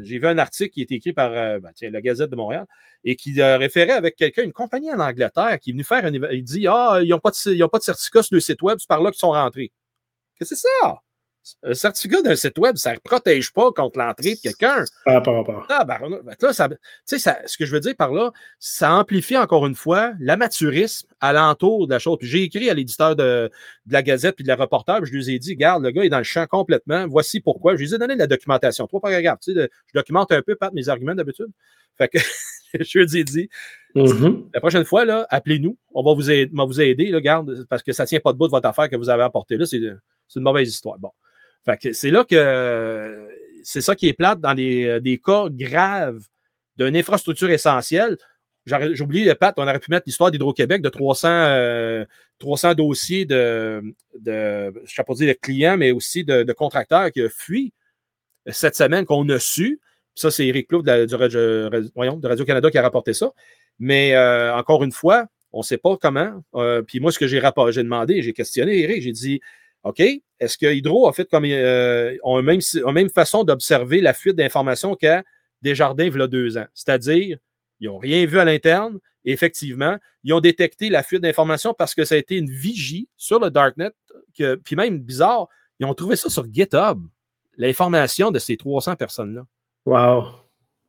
j'ai vu un article qui est écrit par ben, la Gazette de Montréal et qui référait avec quelqu'un, une compagnie en Angleterre, qui est venu faire un. Il dit Ah, ils n'ont pas, de, pas de certificat sur le site web, c'est par là qu'ils sont rentrés. Qu'est-ce que c'est ça? Un certificat d'un site web, ça ne protège pas contre l'entrée de quelqu'un. Par rapport. Ah, ben, là, ça, ça, ce que je veux dire par là, ça amplifie encore une fois l'amateurisme alentour de la chose. Puis j'ai écrit à l'éditeur de, la Gazette puis de la reporter, je lui ai dit, regarde, le gars est dans le champ complètement, voici pourquoi. Je lui ai donné de la documentation. Toi, pas regarde, tu sais, je documente un peu, pas mes arguments d'habitude. Fait que je lui ai dit, mm-hmm. la prochaine fois, là, appelez-nous, on va vous aider, vous aider là, garde, parce que ça ne tient pas de bout de votre affaire que vous avez apporté là, c'est une mauvaise histoire. Bon c'est là que c'est ça qui est plate dans les, des cas graves d'une infrastructure essentielle. J'ai oublié, Pat, on aurait pu mettre l'histoire d'Hydro-Québec de 300, 300 euh, dossiers de, de, pas dire de clients, mais aussi de, contracteurs qui ont fui cette semaine, qu'on a su. Ça, c'est Eric Cloud de, de Radio-Canada qui a rapporté ça. Mais euh, encore une fois, on ne sait pas comment. Euh, puis moi, ce que j'ai demandé, j'ai questionné Eric, j'ai dit OK? Est-ce que Hydro a fait comme euh, ont même, même façon d'observer la fuite d'informations qu'à Desjardins il y a deux ans? C'est-à-dire, ils n'ont rien vu à l'interne. effectivement, ils ont détecté la fuite d'informations parce que ça a été une vigie sur le Darknet. Que, puis même, bizarre, ils ont trouvé ça sur GitHub, l'information de ces 300 personnes-là. Wow.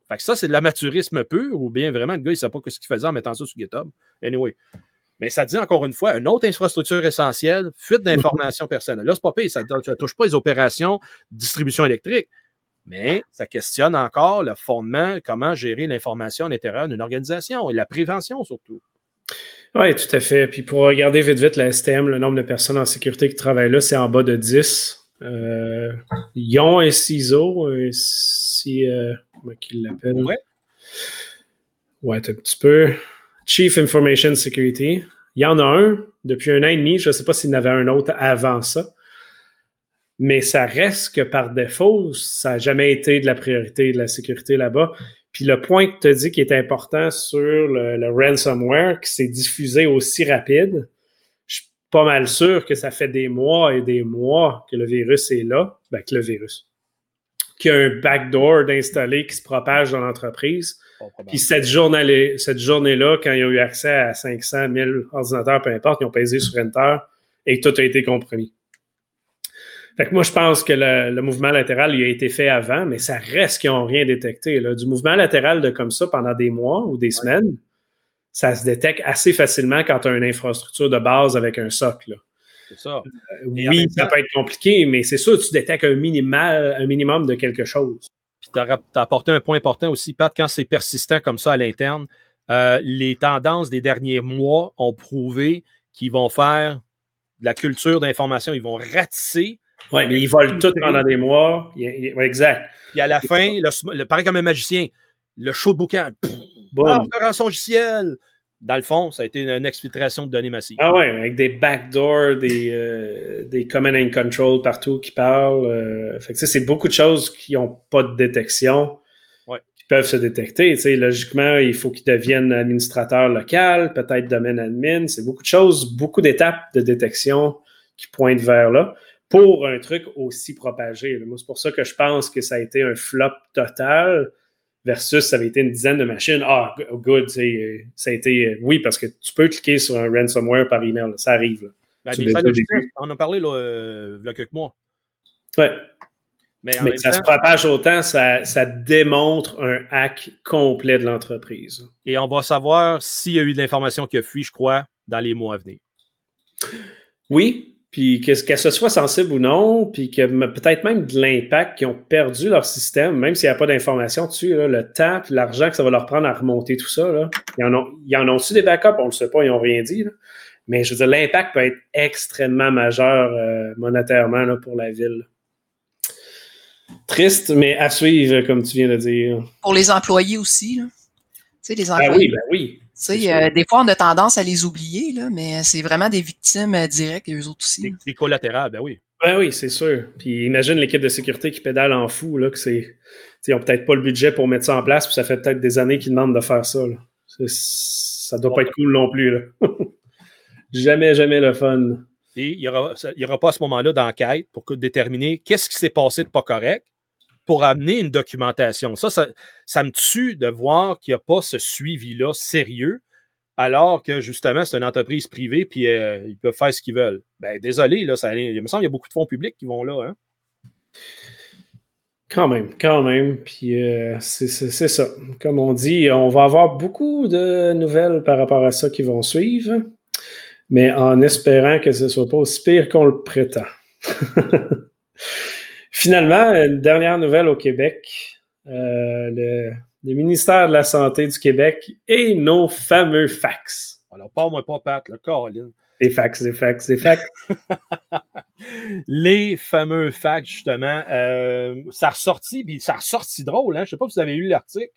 Fait que ça, c'est de l'amateurisme pur ou bien vraiment le gars, il ne sait pas ce qu'il faisait en mettant ça sur GitHub. Anyway. Mais ça dit encore une fois, une autre infrastructure essentielle, fuite d'informations personnelles. Là, c'est pas pire, ça ne touche pas les opérations de distribution électrique, mais ça questionne encore le fondement, comment gérer l'information à l'intérieur d'une organisation et la prévention surtout. Oui, tout à fait. Puis pour regarder vite, vite la STM, le nombre de personnes en sécurité qui travaillent là, c'est en bas de 10. Euh, ils ont un CISO, si, euh, comment qu'ils l'appellent? Ouais. Ouais, un petit peu. Chief Information Security. Il y en a un depuis un an et demi. Je ne sais pas s'il y en avait un autre avant ça. Mais ça reste que par défaut, ça n'a jamais été de la priorité de la sécurité là-bas. Puis le point que tu as dit qui est important sur le, ransomware, qui s'est diffusé aussi rapide, je suis pas mal sûr que ça fait des mois et des mois que le virus est là. Ben, que le virus. Qu'il y a un backdoor d'installer qui se propage dans l'entreprise puis cette journée-là, cette journée quand ils ont eu accès à 500 000 ordinateurs, peu importe, ils ont pesé sur Enter et tout a été compromis. Fait que moi, je pense que le, mouvement latéral il a été fait avant, mais ça reste qu'ils n'ont rien détecté. Du mouvement latéral de comme ça pendant des mois ou des semaines, ça se détecte assez facilement quand tu as une infrastructure de base avec un socle. C'est ça. Euh, oui, ça peut être compliqué, mais c'est sûr, tu détectes un, minimal, un minimum de quelque chose tu as, apporté un point important aussi, Pat, quand c'est persistant comme ça à l'interne, euh, les tendances des derniers mois ont prouvé qu'ils vont faire de la culture d'information, ils vont ratisser. Oui, mais ils volent tout pendant des mois. exact. Et à la fin, le, pareil comme un magicien, le show de boucan, boum, son logiciel, dans le fond, ça a été une exfiltration de données massives. Ah ouais, avec des backdoors, des, euh, des command and control partout qui parlent. Euh, fait que c'est beaucoup de choses qui n'ont pas de détection, qui peuvent se détecter. logiquement, il faut qu'ils deviennent administrateurs local, peut-être domaine admin. C'est beaucoup de choses, beaucoup d'étapes de détection qui pointent vers là pour un truc aussi propagé. Moi, c'est pour ça que je pense que ça a été un flop total versus ça avait été une dizaine de machines. Ah, good, ça a été. Euh, oui, parce que tu peux cliquer sur un ransomware par email, ça arrive. Ben, on en a parlé là, euh, il y a quelques mois. Oui. Mais, ça se propage autant, ça, ça, démontre un hack complet de l'entreprise. Et on va savoir s'il y a eu de l'information qui a fui, je crois, dans les mois à venir. Oui, puis qu'elle se soit sensible ou non, puis que peut-être même de l'impact qu'ils ont perdu leur système, même s'il n'y a pas d'informations dessus, le temps l'argent que ça va leur prendre à remonter tout ça. Là. Ils en ont, ont des backups? On ne le sait pas, ils n'ont rien dit. Mais je veux dire, l'impact peut être extrêmement majeur euh, monétairement là, pour la ville. Triste, mais à suivre, comme tu viens de dire. Pour les employés aussi. Là. Tu sais, les employés. Ah oui, ben oui. Euh, des fois, on a tendance à les oublier, là, mais c'est vraiment des victimes euh, directes, eux autres aussi. Des, collatérales, ben oui. Ben oui, c'est sûr. Puis imagine l'équipe de sécurité qui pédale en fou, là, que c'est. Ils n'ont peut-être pas le budget pour mettre ça en place, puis ça fait peut-être des années qu'ils demandent de faire ça. Là. Ça doit pas être cool non plus. Là. jamais, jamais le fun. Et il n'y aura, aura, pas à ce moment-là d'enquête pour déterminer qu'est-ce qui s'est passé de pas correct pour amener une documentation. Ça, ça, me tue de voir qu'il n'y a pas ce suivi-là sérieux, alors que justement, c'est une entreprise privée, puis euh, ils peuvent faire ce qu'ils veulent. Ben, désolé, là, ça, il me semble qu'il y a beaucoup de fonds publics qui vont là. Hein? Quand même, quand même. Puis euh, c'est ça. Comme on dit, on va avoir beaucoup de nouvelles par rapport à ça qui vont suivre, mais en espérant que ce ne soit pas aussi pire qu'on le prétend. Finalement, une dernière nouvelle au Québec. Euh, le, ministère de la Santé du Québec et nos fameux fax. Alors, pas moi pas Pat, le Caroline. Les fax, les fax, les fax. les fameux fax, justement. Euh, ça a ressorti, puis ça a ressorti drôle. Hein? Je ne sais pas si vous avez lu l'article,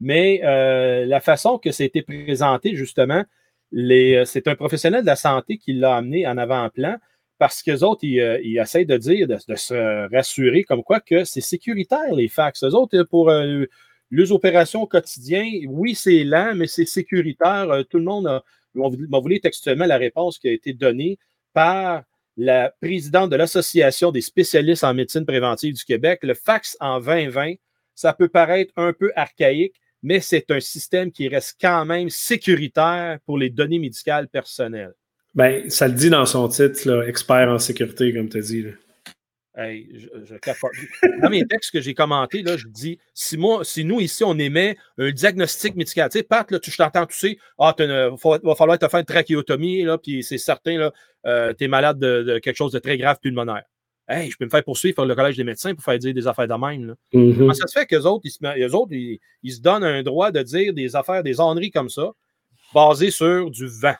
mais euh, la façon que ça a été présenté, justement, c'est un professionnel de la santé qui l'a amené en avant-plan parce qu'eux autres, ils, euh, ils, essayent de dire, de, se rassurer comme quoi que c'est sécuritaire, les fax. Eux autres, pour euh, les opérations quotidiennes, oui, c'est lent, mais c'est sécuritaire. Euh, tout le monde m'a voulu textuellement la réponse qui a été donnée par la présidente de l'Association des spécialistes en médecine préventive du Québec. Le fax en 2020, ça peut paraître un peu archaïque, mais c'est un système qui reste quand même sécuritaire pour les données médicales personnelles. Ben, ça le dit dans son titre, expert en sécurité, comme tu as dit. Hey, je, Dans mes textes que j'ai commentés, là, je dis si, moi, si nous, ici, on émet un diagnostic médical, tu sais, Pat, là, tu, je t'entends tousser, ah, il va falloir te faire une trachéotomie, là, puis c'est certain, euh, tu es malade de, quelque chose de très grave pulmonaire. Hey, je peux me faire poursuivre par le Collège des médecins pour faire dire des affaires de même. Là. Mm-hmm. Comment ça se fait qu'eux autres, ils, autres ils, se donnent un droit de dire des affaires, des enneries comme ça, basées sur du vent?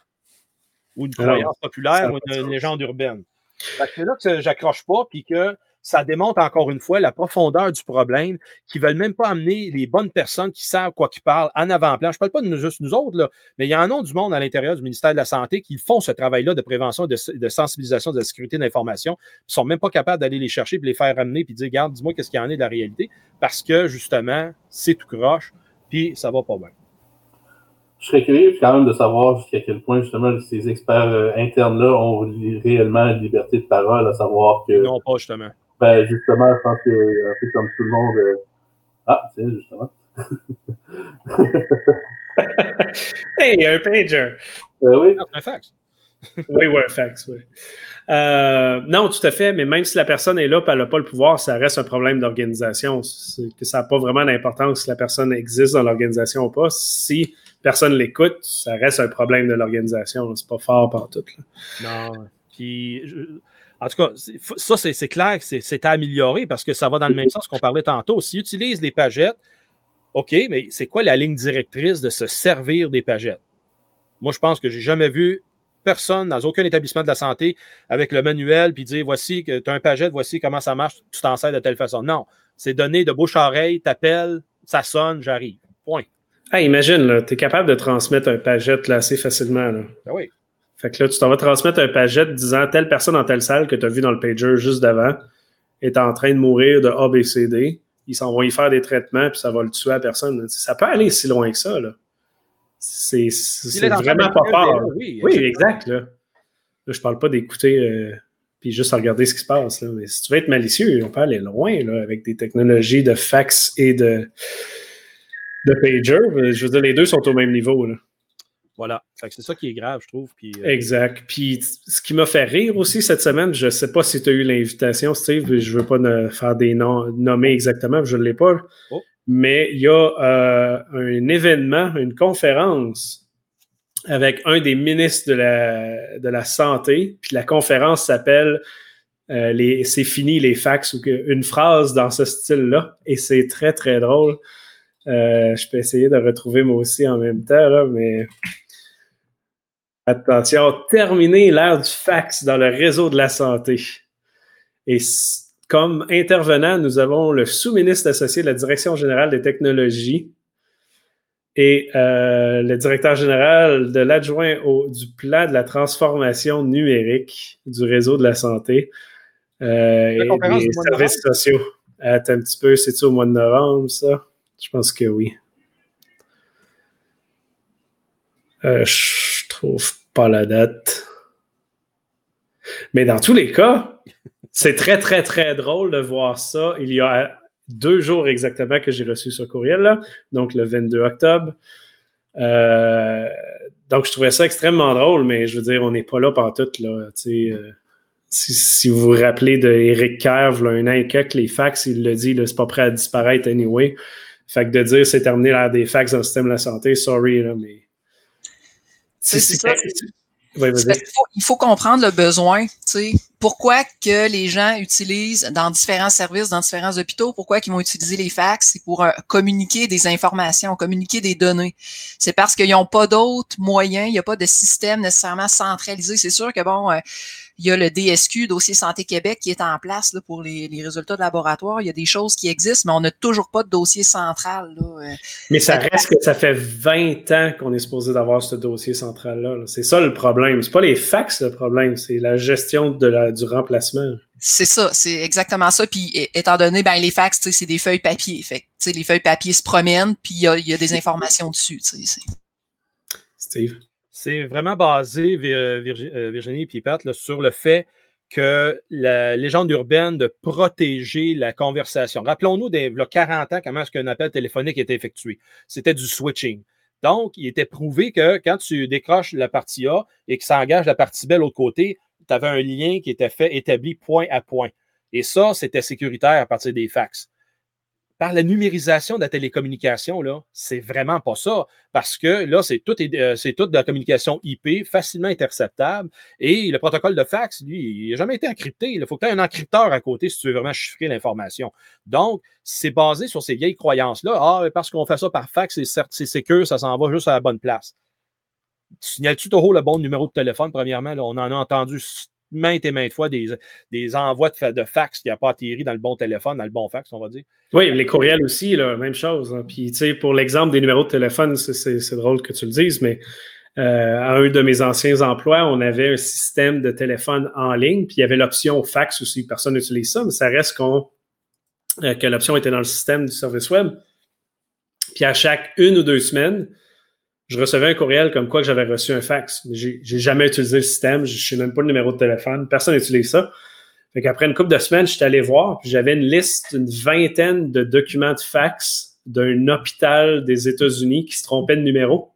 Ou une croyance populaire ou une, légende urbaine. C'est là que j'accroche pas, puis que ça démontre encore une fois la profondeur du problème, qui ne veulent même pas amener les bonnes personnes qui savent quoi qu'ils parlent en avant-plan. Je ne parle pas de nous, juste nous autres, là, mais il y en a du monde à l'intérieur du ministère de la Santé qui font ce travail-là de prévention, de, de sensibilisation de la sécurité d'information, qui ne sont même pas capables d'aller les chercher, puis les faire ramener, puis dire, regarde, dis-moi qu'est-ce qu'il y en a de la réalité, parce que justement, c'est tout croche, puis ça va pas bien je serais curieux quand même de savoir jusqu'à quel point justement ces experts euh, internes-là ont réellement la liberté de parole, à savoir que. Non, pas justement. Ben justement, je pense que un peu comme tout le monde. Euh... Ah, c'est justement. hey, un pager. Euh, oui. un fax. oui, oui, un fax, oui. Euh, non, tout à fait, mais même si la personne est là et elle n'a pas le pouvoir, ça reste un problème d'organisation. Que ça n'a pas vraiment d'importance si la personne existe dans l'organisation ou pas. Si personne l'écoute, ça reste un problème de l'organisation. C'est pas fort par tout. Non. Puis, en tout cas, ça, c'est clair que c'est à améliorer parce que ça va dans le même sens qu'on parlait tantôt. S'ils utilisent des pagettes, OK, mais c'est quoi la ligne directrice de se servir des pagettes? Moi, je pense que j'ai jamais vu personne dans aucun établissement de la santé avec le manuel puis dire voici que tu as un pagette, voici comment ça marche, tu t'en sers de telle façon. Non, c'est donné de bouche à oreille, t'appelles, ça sonne, j'arrive. Point. Ah, imagine, tu es capable de transmettre un pagette assez facilement. Là. Ben oui. Fait que là, tu t'en vas transmettre un pagette disant telle personne dans telle salle que tu as vu dans le pager juste d'avant est en train de mourir de ABCD. Ils s'en vont y faire des traitements, puis ça va le tuer à personne. Ça peut aller si loin que ça. Là. C'est, vraiment pas fort. Oui, exact. Là. là, je parle pas d'écouter euh, puis juste regarder ce qui se passe. Là. Mais si tu veux être malicieux, on peut aller loin là, avec des technologies de fax et de, de pager. Je veux dire, les deux sont au même niveau. Là. Voilà. C'est ça qui est grave, je trouve. Puis, euh, Exact. Puis ce qui m'a fait rire aussi cette semaine, je ne sais pas si tu as eu l'invitation, Steve, je ne veux pas faire des noms nommer exactement, je ne l'ai pas. Oh. Mais il y a euh, un événement, une conférence avec un des ministres de la, de la Santé. Puis la conférence s'appelle euh, C'est fini les fax ou une phrase dans ce style-là. Et c'est très, très drôle. Euh, je peux essayer de retrouver moi aussi en même temps, là, mais attention, terminer l'ère du fax dans le réseau de la santé. Et comme intervenant, nous avons le sous-ministre associé de la Direction générale des technologies, et euh, le directeur général de l'adjoint du plan de la transformation numérique du réseau de la santé euh, et des services sociaux. Attends un petit peu, c'est-tu au mois de novembre, ça? Je pense que oui. Euh, je trouve pas la date. Mais dans tous les cas, c'est très, très, très drôle de voir ça. Il y a deux jours exactement que j'ai reçu ce courriel-là, donc le 22 octobre. Euh, donc, je trouvais ça extrêmement drôle, mais je veux dire, on n'est pas là par tout. Euh, si, vous vous rappelez de Eric Kerr, un an et quelques, les fax, il le dit, c'est pas prêt à disparaître anyway. Fait que de dire c'est terminé l'ère des fax dans le système de la santé, sorry, là, mais. C'est ça il, faut, comprendre le besoin. Pourquoi que les gens utilisent dans différents services, dans différents hôpitaux, pourquoi qu'ils vont utiliser les fax? C'est pour euh, communiquer des informations, communiquer des données. C'est parce qu'ils n'ont pas d'autres moyens, il n'y a pas de système nécessairement centralisé. C'est sûr que bon, euh, il y a le DSQ, Dossier Santé Québec, qui est en place là, pour les, résultats de laboratoire. Il y a des choses qui existent, mais on n'a toujours pas de dossier central. Là. Mais ça reste que ça fait 20 ans qu'on est supposé d'avoir ce dossier central-là. C'est ça le problème. C'est pas les fax le problème, c'est la gestion de la, du remplacement. C'est ça, c'est exactement ça. Puis étant donné, ben, les fax, c'est des feuilles papier. Fait les feuilles papier se promènent, puis il y a, des informations dessus. Steve? C'est vraiment basé, euh, Virginie et sur le fait que la légende urbaine de protéger la conversation. Rappelons-nous, y a 40 ans, comment est-ce qu'un appel téléphonique était effectué? C'était du switching. Donc, il était prouvé que quand tu décroches la partie A et que ça engage la partie B de l'autre côté, tu avais un lien qui était fait, établi point à point. Et ça, c'était sécuritaire à partir des fax par la numérisation de la télécommunication, là, c'est vraiment pas ça. Parce que là, c'est tout, euh, de la communication IP facilement interceptable. Et le protocole de fax, lui, il n'a jamais été encrypté. Il faut que tu aies un encrypteur à côté si tu veux vraiment chiffrer l'information. Donc, c'est basé sur ces vieilles croyances-là. Ah, parce qu'on fait ça par fax, c'est sécure, ça s'en va juste à la bonne place. Signales-tu toujours le bon numéro de téléphone, premièrement? on en a entendu maintes et maintes fois des, des envois de, fax qui n'ont pas atterri dans le bon téléphone, dans le bon fax, on va dire. Oui, les courriels aussi, là, même chose. Hein. Puis, tu sais, pour l'exemple des numéros de téléphone, c'est drôle que tu le dises, mais euh, à un de mes anciens emplois, on avait un système de téléphone en ligne, puis il y avait l'option fax aussi. Personne n'utilise ça, mais ça reste qu'on euh, que l'option était dans le système du service web. Puis à chaque une ou deux semaines, je recevais un courriel comme quoi que j'avais reçu un fax. J'ai, j'ai jamais utilisé le système, je sais même pas le numéro de téléphone, personne n'utilise ça. Fait qu'après une couple de semaines, je suis allé voir, puis j'avais une liste d'une vingtaine de documents de fax d'un hôpital des États-Unis qui se trompait de numéro,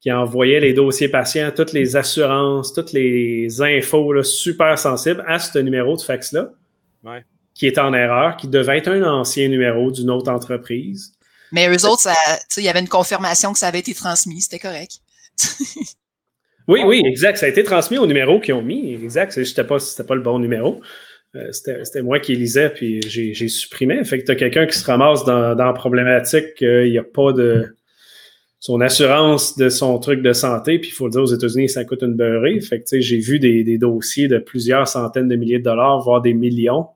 qui envoyait les dossiers patients, toutes les assurances, toutes les infos super sensibles à ce numéro de fax-là, qui est en erreur, qui devait être un ancien numéro d'une autre entreprise. Mais eux autres, il y avait une confirmation que ça avait été transmis, c'était correct. oui, oui, exact. Ça a été transmis au numéro qu'ils ont mis. Exact. C'était pas, pas le bon numéro. Euh, c'était moi qui lisais, puis j'ai supprimé. Fait que tu as quelqu'un qui se ramasse dans, dans la problématique qu'il n'y a pas de son assurance de son truc de santé, puis il faut le dire, aux États-Unis, ça coûte une beurrée. Fait que j'ai vu des, des, dossiers de plusieurs centaines de milliers de dollars, voire des millions,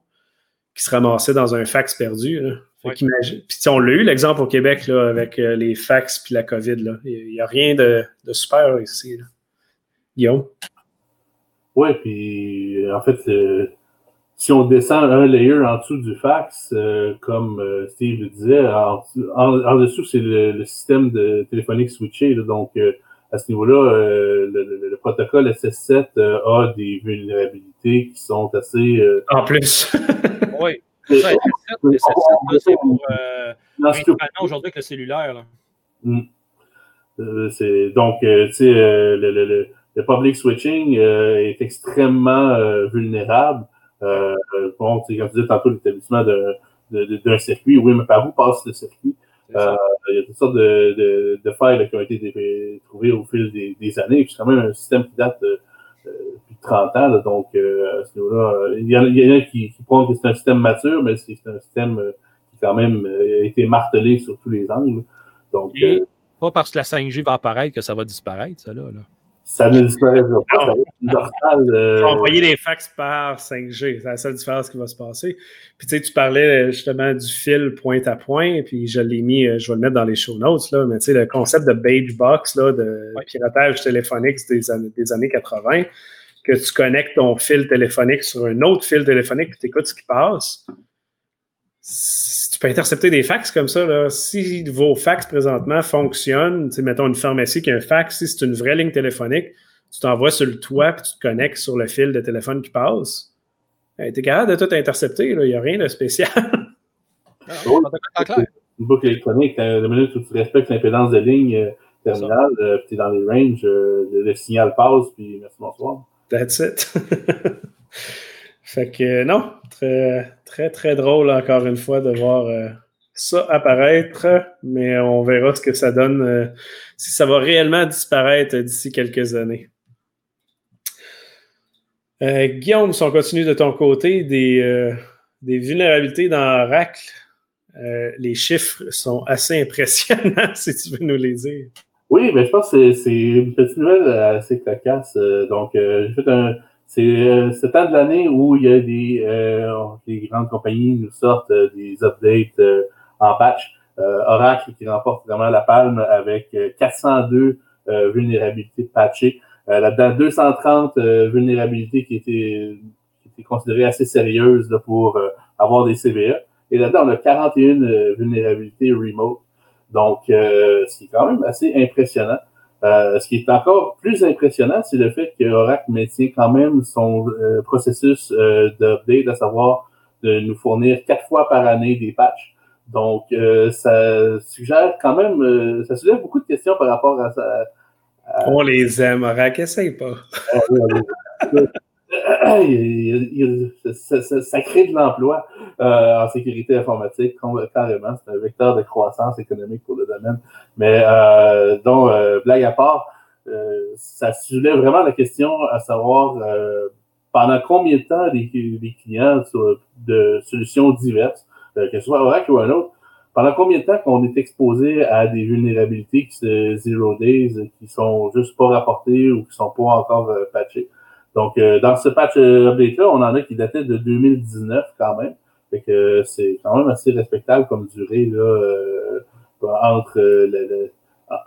qui se ramassaient dans un fax perdu. Là. Puis on l'a eu l'exemple au Québec là, avec euh, les fax puis la COVID. Là. Il n'y a rien de, de super ici. Là. Guillaume? Oui, puis en fait, euh, si on descend un layer en dessous du fax, euh, comme Steve le disait, en, dessous, c'est le, système de téléphonique switché. donc, à ce niveau-là, le, le, protocole SS7 a des vulnérabilités qui sont assez. en plus. oui. C'est pour aujourd'hui avec le cellulaire. Hmm. Euh, donc, euh, tu sais, euh, le, le, le, public switching est extrêmement vulnérable. bon, quand tu disais tantôt l'établissement d'un circuit, oui, mais par où passe le circuit? Euh, il y a toutes sortes de, de, de failles qui ont été trouvées au fil des, des années. C'est quand même un système qui date de, 30 ans. donc, euh, à ce niveau-là, il y, en a, il y en a qui, qui pensent que c'est un système mature, mais c'est un système qui quand même a été martelé sur tous les angles. Donc, pas parce que la 5G va apparaître que ça va disparaître, ça là. là ça ne disparaîtra pas. Ça euh... envoyer des fax par 5G. C'est la seule différence qui va se passer. Puis tu sais, tu parlais justement du fil point à point, puis je l'ai mis, euh, je vais le mettre dans les show notes, là, mais tu sais, le concept de beige box, là, de piratage téléphonique des années, des années 80, que tu connectes ton fil téléphonique sur un autre fil téléphonique, puis tu écoutes ce qui passe tu peux intercepter des fax comme ça. Là. Si vos fax présentement fonctionnent, mettons une pharmacie qui a un fax, si c'est une vraie ligne téléphonique, tu t'envoies sur le toit puis tu te connectes sur le fil de téléphone qui passe. tu es capable de tout intercepter. Il n'y a rien de spécial. une boucle électronique, la minute où tu respectes l'impédance de ligne euh, terminale, euh, tu es dans les ranges, euh, le, signal passe, puis merci, bonsoir. That's it. fait que non, très, très, très drôle, encore une fois, de voir euh, ça apparaître, mais on verra ce que ça donne, euh, si ça va réellement disparaître d'ici quelques années. Euh, Guillaume, si on continue de ton côté, des, des vulnérabilités dans Oracle, les chiffres sont assez impressionnants, si tu veux nous les dire. Oui, mais je pense que c'est une petite nouvelle assez cocasse. donc, j'ai fait un, c'est euh, ce temps de l'année où il y a des, euh, les grandes compagnies nous sortent euh, des updates en patch. Oracle qui remporte vraiment la palme avec 402 vulnérabilités patchées. Là-dedans, 230 vulnérabilités qui étaient, qui étaient considérées assez sérieuses là, pour avoir des CVE. Et là-dedans, on a 41 vulnérabilités remote. Donc, c'est quand même assez impressionnant. Euh, ce qui est encore plus impressionnant, c'est le fait que Oracle maintient quand même son euh, processus euh, d'update, à savoir de nous fournir quatre fois par année des patchs. Donc, euh, ça suggère quand même, ça soulève beaucoup de questions par rapport à ça. On les aime, Oracle, essaye pas. ça, crée de l'emploi euh, en sécurité informatique, carrément. C'est un vecteur de croissance économique pour le domaine. Mais euh, donc, euh, blague à part, ça soulève vraiment la question à savoir pendant combien de temps les, clients de solutions diverses, que ce soit Oracle ou un autre, pendant combien de temps qu'on est exposé à des vulnérabilités qui se zero days, qui sont juste pas rapportées ou qui sont pas encore patchées? Donc, euh, dans ce patch euh, update-là, on en a qui datait de 2019 quand même. Fait que c'est quand même assez respectable comme durée là, euh, entre, le,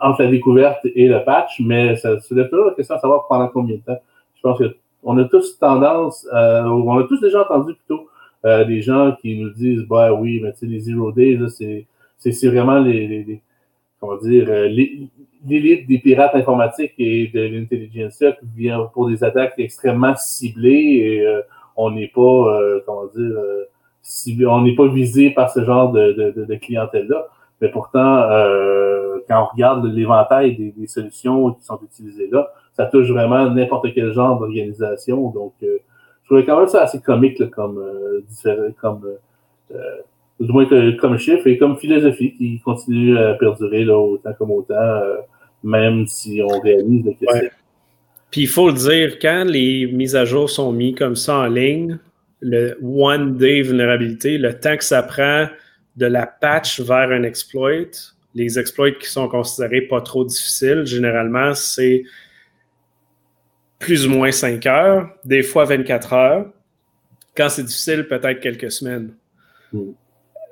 entre la découverte et le patch, mais ça soulève toujours la question de savoir pendant combien de temps. Je pense qu'on a tous tendance, on a tous déjà entendu plutôt des gens qui nous disent bah oui, mais tu sais, les zero days, c'est, c'est, vraiment les, les, comment dire, les, l'élite des pirates informatiques et de l'intelligence vient pour des attaques extrêmement ciblées et euh, on n'est pas, euh, comment dire, euh, ciblé, on n'est pas visé par ce genre de, de, de clientèle-là. Mais pourtant, quand on regarde l'éventail des, des, solutions qui sont utilisées là, ça touche vraiment n'importe quel genre d'organisation. Donc, je trouvais quand même ça assez comique comme, comme du moins comme chiffre et comme philosophie qui continue à perdurer là, autant comme autant, euh, même si on réalise que ouais. Puis il faut le dire, quand les mises à jour sont mises comme ça en ligne, le one day vulnérabilité, le temps que ça prend de la patch vers un exploit, les exploits qui sont considérés pas trop difficiles, généralement, c'est plus ou moins 5 heures, des fois 24 heures. Quand c'est difficile, peut-être quelques semaines. Mm.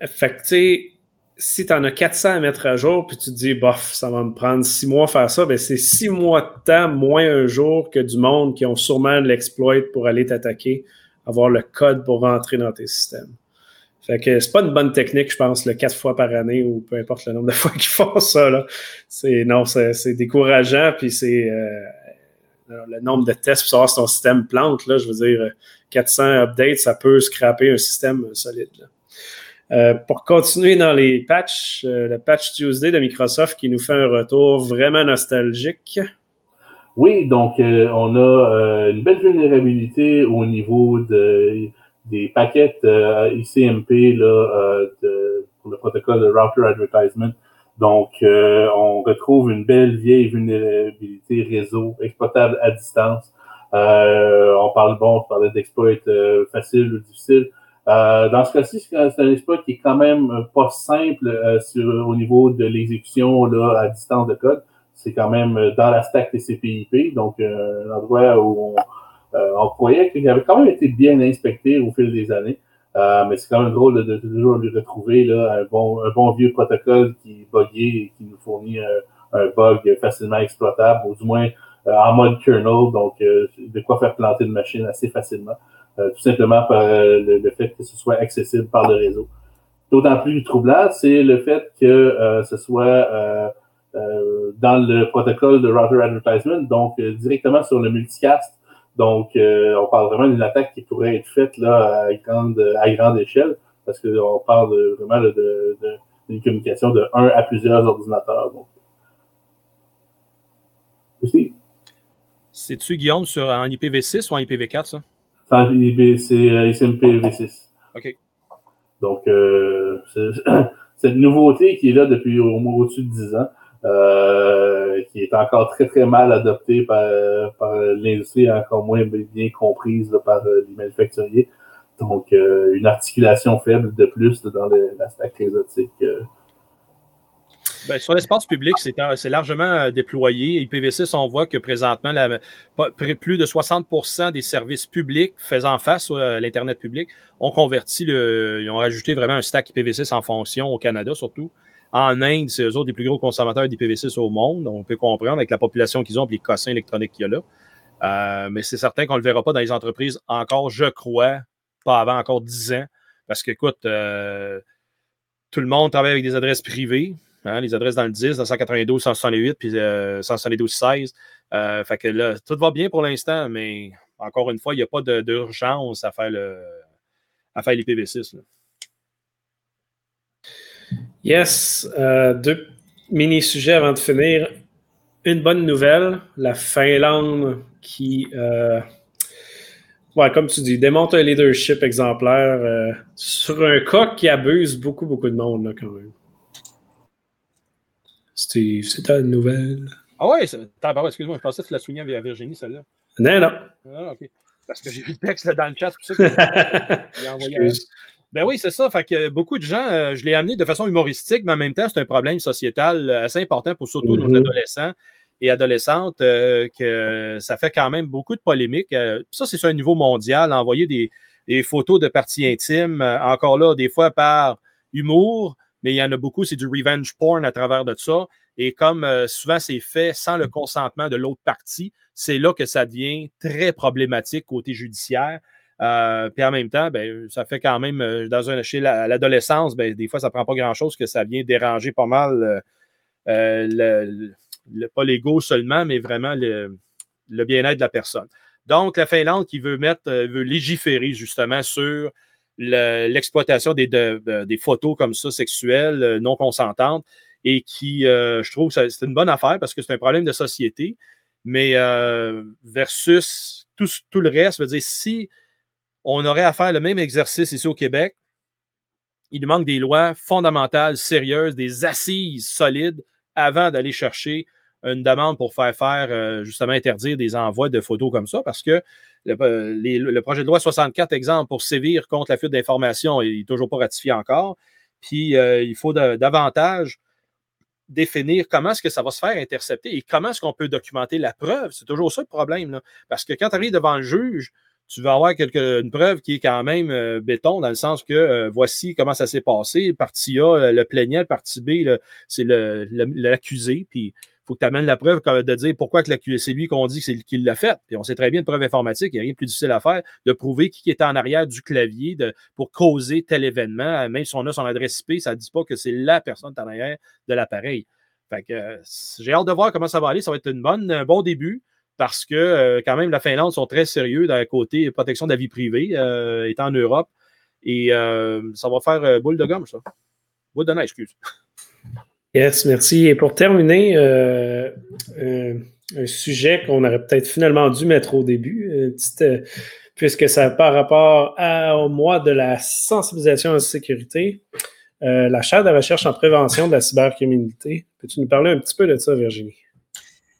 Fait que, tu sais, si tu en as 400 à mettre à jour, puis tu te dis, bof, ça va me prendre six mois à faire ça, ben c'est six mois de temps, moins un jour que du monde qui ont sûrement l'exploit pour aller t'attaquer, avoir le code pour rentrer dans tes systèmes. Fait que c'est pas une bonne technique, je pense, le quatre fois par année ou peu importe le nombre de fois qu'ils font ça. Là. C'est, non, c'est, décourageant, puis c'est euh, le nombre de tests pour savoir si ton système plante. Là, je veux dire, 400 updates, ça peut scraper un système solide. Euh, pour continuer dans les patchs, euh, le patch Tuesday de Microsoft qui nous fait un retour vraiment nostalgique. Oui, donc euh, on a une belle vulnérabilité au niveau de, des paquets ICMP pour le protocole de Router Advertisement. Donc, on retrouve une belle vieille vulnérabilité réseau exploitable à distance. on parle bon, on parlait d'exploit facile ou difficile. Dans ce cas-ci, c'est un exploit qui est quand même pas simple sur, au niveau de l'exécution à distance de code. C'est quand même dans la stack TCP/IP, donc un endroit où on, euh, on croyait qu'il avait quand même été bien inspecté au fil des années. Euh, mais c'est quand même drôle de, toujours lui retrouver là, un, bon, un bon vieux protocole qui est et qui nous fournit un, bug facilement exploitable, ou du moins euh, en mode kernel, donc de quoi faire planter une machine assez facilement, tout simplement par le, fait que ce soit accessible par le réseau. D'autant plus troublant, c'est le fait que ce soit dans le protocole de router advertisement, donc directement sur le multicast donc, euh, on parle vraiment d'une attaque qui pourrait être faite là, à, grande, à grande échelle, parce qu'on parle vraiment de, d'une communication de un à plusieurs ordinateurs. C'est-tu, Guillaume, sur, en IPv6 ou en IPv4, ça? C'est en IPv6. OK. Donc, euh, c'est une nouveauté qui est là depuis au moins au-dessus de 10 ans. Euh, qui est encore très très mal adopté par, par l'industrie, encore moins bien comprise par euh, les manufacturiers. Donc, euh, une articulation faible de plus dans la stack réseautique. Ben, sur l'espace public, c'est largement déployé. IPv6, on voit que présentement, plus de 60% des services publics faisant face à l'Internet public ont converti, le, ils ont rajouté vraiment un stack IPv6 en fonction au Canada surtout. En Inde, c'est eux autres les plus gros consommateurs d'IPv6 au monde. On peut comprendre avec la population qu'ils ont et les cossins électroniques qu'il y a là. Euh, mais c'est certain qu'on ne le verra pas dans les entreprises encore, je crois, pas avant encore 10 ans. Parce qu'écoute, euh, tout le monde travaille avec des adresses privées. Hein, les adresses dans le 10, dans 192, 168, puis 172, 16. Euh, fait que là, tout va bien pour l'instant, mais encore une fois, il n'y a pas d'urgence à faire le à faire l'IPv6. Yes, euh, deux mini-sujets avant de finir. Une bonne nouvelle, la Finlande qui, euh, comme tu dis, démontre un leadership exemplaire euh, sur un cas qui abuse beaucoup, beaucoup de monde là, quand même. Steve, c'est ta nouvelle. Ah ouais, excuse-moi, je pensais que tu l'as souligné à Virginie, celle-là. Non, non. Ah, ok. Parce que j'ai vu le texte là, dans le chat, c'est pour ça que envoyé. Ben oui, c'est ça. Fait que beaucoup de gens, euh, je l'ai amené de façon humoristique, mais en même temps, c'est un problème sociétal euh, assez important pour surtout nos mm-hmm. adolescents et adolescentes, euh, que ça fait quand même beaucoup de polémiques. ça, c'est sur un niveau mondial. Envoyer des, photos de parties intimes, encore là, des fois par humour, mais il y en a beaucoup, c'est du revenge porn à travers de ça. Et comme souvent c'est fait sans le consentement de l'autre partie, c'est là que ça devient très problématique côté judiciaire. Euh, puis en même temps, ben, ça fait quand même, euh, dans un, chez l'adolescence, ben, des fois, ça ne prend pas grand-chose que ça vient déranger pas mal, euh, le, pas l'ego seulement, mais vraiment le, bien-être de la personne. Donc, la Finlande qui veut mettre, veut légiférer justement sur l'exploitation des, des photos comme ça, sexuelles, non consentantes, et qui, je trouve, c'est une bonne affaire parce que c'est un problème de société, mais versus tout, tout, le reste, veut dire, si on aurait à faire le même exercice ici au Québec. Il manque des lois fondamentales, sérieuses, des assises solides avant d'aller chercher une demande pour faire faire, euh, justement, interdire des envois de photos comme ça, parce que le, euh, projet de loi 64, exemple, pour sévir contre la fuite d'informations, il n'est toujours pas ratifié encore. Puis, euh, il faut davantage définir comment est-ce que ça va se faire intercepter et comment est-ce qu'on peut documenter la preuve. C'est toujours ça le problème. Parce que quand tu arrives devant le juge, tu vas avoir quelque, une preuve qui est quand même béton, dans le sens que voici comment ça s'est passé. Partie A, le plaignant, partie B, c'est l'accusé. Puis faut que tu amènes la preuve de dire pourquoi c'est lui qu'on dit qu'il l'a fait. Puis on sait très bien de preuve informatique, il n'y a rien de plus difficile à faire, de prouver qui était en arrière du clavier pour causer tel événement. Même si on a son adresse IP, ça ne dit pas que c'est la personne en arrière de l'appareil. Fait que j'ai hâte de voir comment ça va aller. Ça va être une bonne, un bon début parce que euh, quand même, la Finlande sont très sérieux le côté protection de la vie privée, euh, étant en Europe. Et euh, ça va faire boule de gomme, ça. Boule de neige, excuse. Yes, merci. Et pour terminer, un sujet qu'on aurait peut-être finalement dû mettre au début, puisque ça par rapport au mois de la sensibilisation à la sécurité. la chaire de recherche en prévention de la cybercriminalité. Peux-tu nous parler un petit peu de ça, Virginie?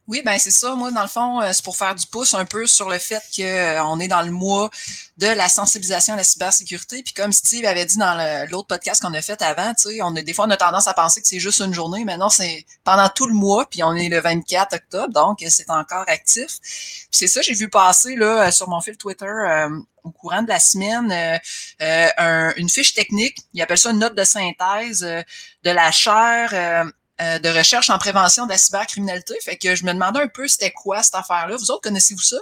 Oui, ben c'est ça. Moi, dans le fond, c'est pour faire du pouce un peu sur le fait qu'on est dans le mois de la sensibilisation à la cybersécurité. Puis comme Steve avait dit dans l'autre podcast qu'on a fait avant, tu sais, on a des fois on a tendance à penser que c'est juste une journée, mais non, c'est pendant tout le mois. Puis on est le 24 octobre, donc c'est encore actif. Puis c'est ça, j'ai vu passer là sur mon fil Twitter. au courant de la semaine, euh, une fiche technique, il appelle ça une note de synthèse de la chaire euh, de recherche en prévention de la cybercriminalité. Fait que je me demandais un peu c'était quoi cette affaire-là. Vous autres, connaissez-vous ça?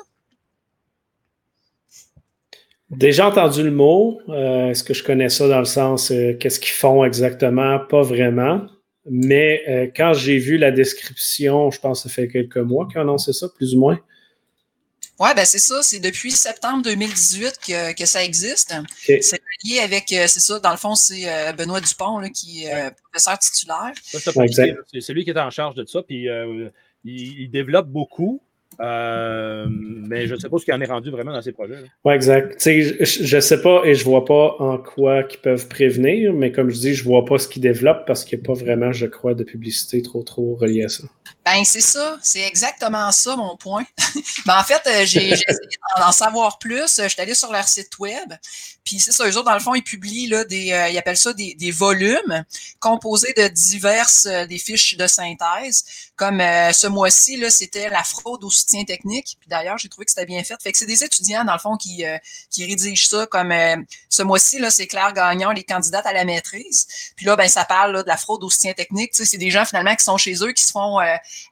Déjà entendu le mot. Euh, est-ce que je connais ça dans le sens euh, qu'est-ce qu'ils font exactement? Pas vraiment. Mais quand j'ai vu la description, je pense que ça fait quelques mois qu'ils annoncé ça, plus ou moins. Oui, ben c'est ça. C'est depuis septembre 2018 que, que ça existe. C'est lié avec, euh, c'est ça, dans le fond, c'est euh, Benoît Dupont là, qui est euh, professeur titulaire. C'est celui qui est en charge de ça. Puis il, développe beaucoup. mais je ne sais pas ce qu'il en est rendu vraiment dans ces projets. Oui, exact. je ne sais pas et je ne vois pas en quoi ils peuvent prévenir, mais comme je dis, je ne vois pas ce qu'ils développent parce qu'il n'y a pas vraiment, je crois, de publicité trop, trop reliée à ça. Ben, c'est ça. C'est exactement ça, mon point. ben, en fait, euh, j'ai essayé d'en savoir plus. Je suis allé sur leur site web. Puis c'est ça, eux autres, dans le fond, ils publient là, des. Euh, ils appellent ça des, des volumes composés de diverses euh, des fiches de synthèse. Comme ce mois-ci, c'était la fraude au soutien technique. Puis d'ailleurs, j'ai trouvé que c'était bien fait. Fait que c'est des étudiants, dans le fond, qui, qui rédigent ça. Comme ce mois-ci, c'est Claire Gagnon, les candidates à la maîtrise. Puis là, ben, ça parle là, de la fraude au soutien technique. C'est des gens finalement qui sont chez eux, qui se font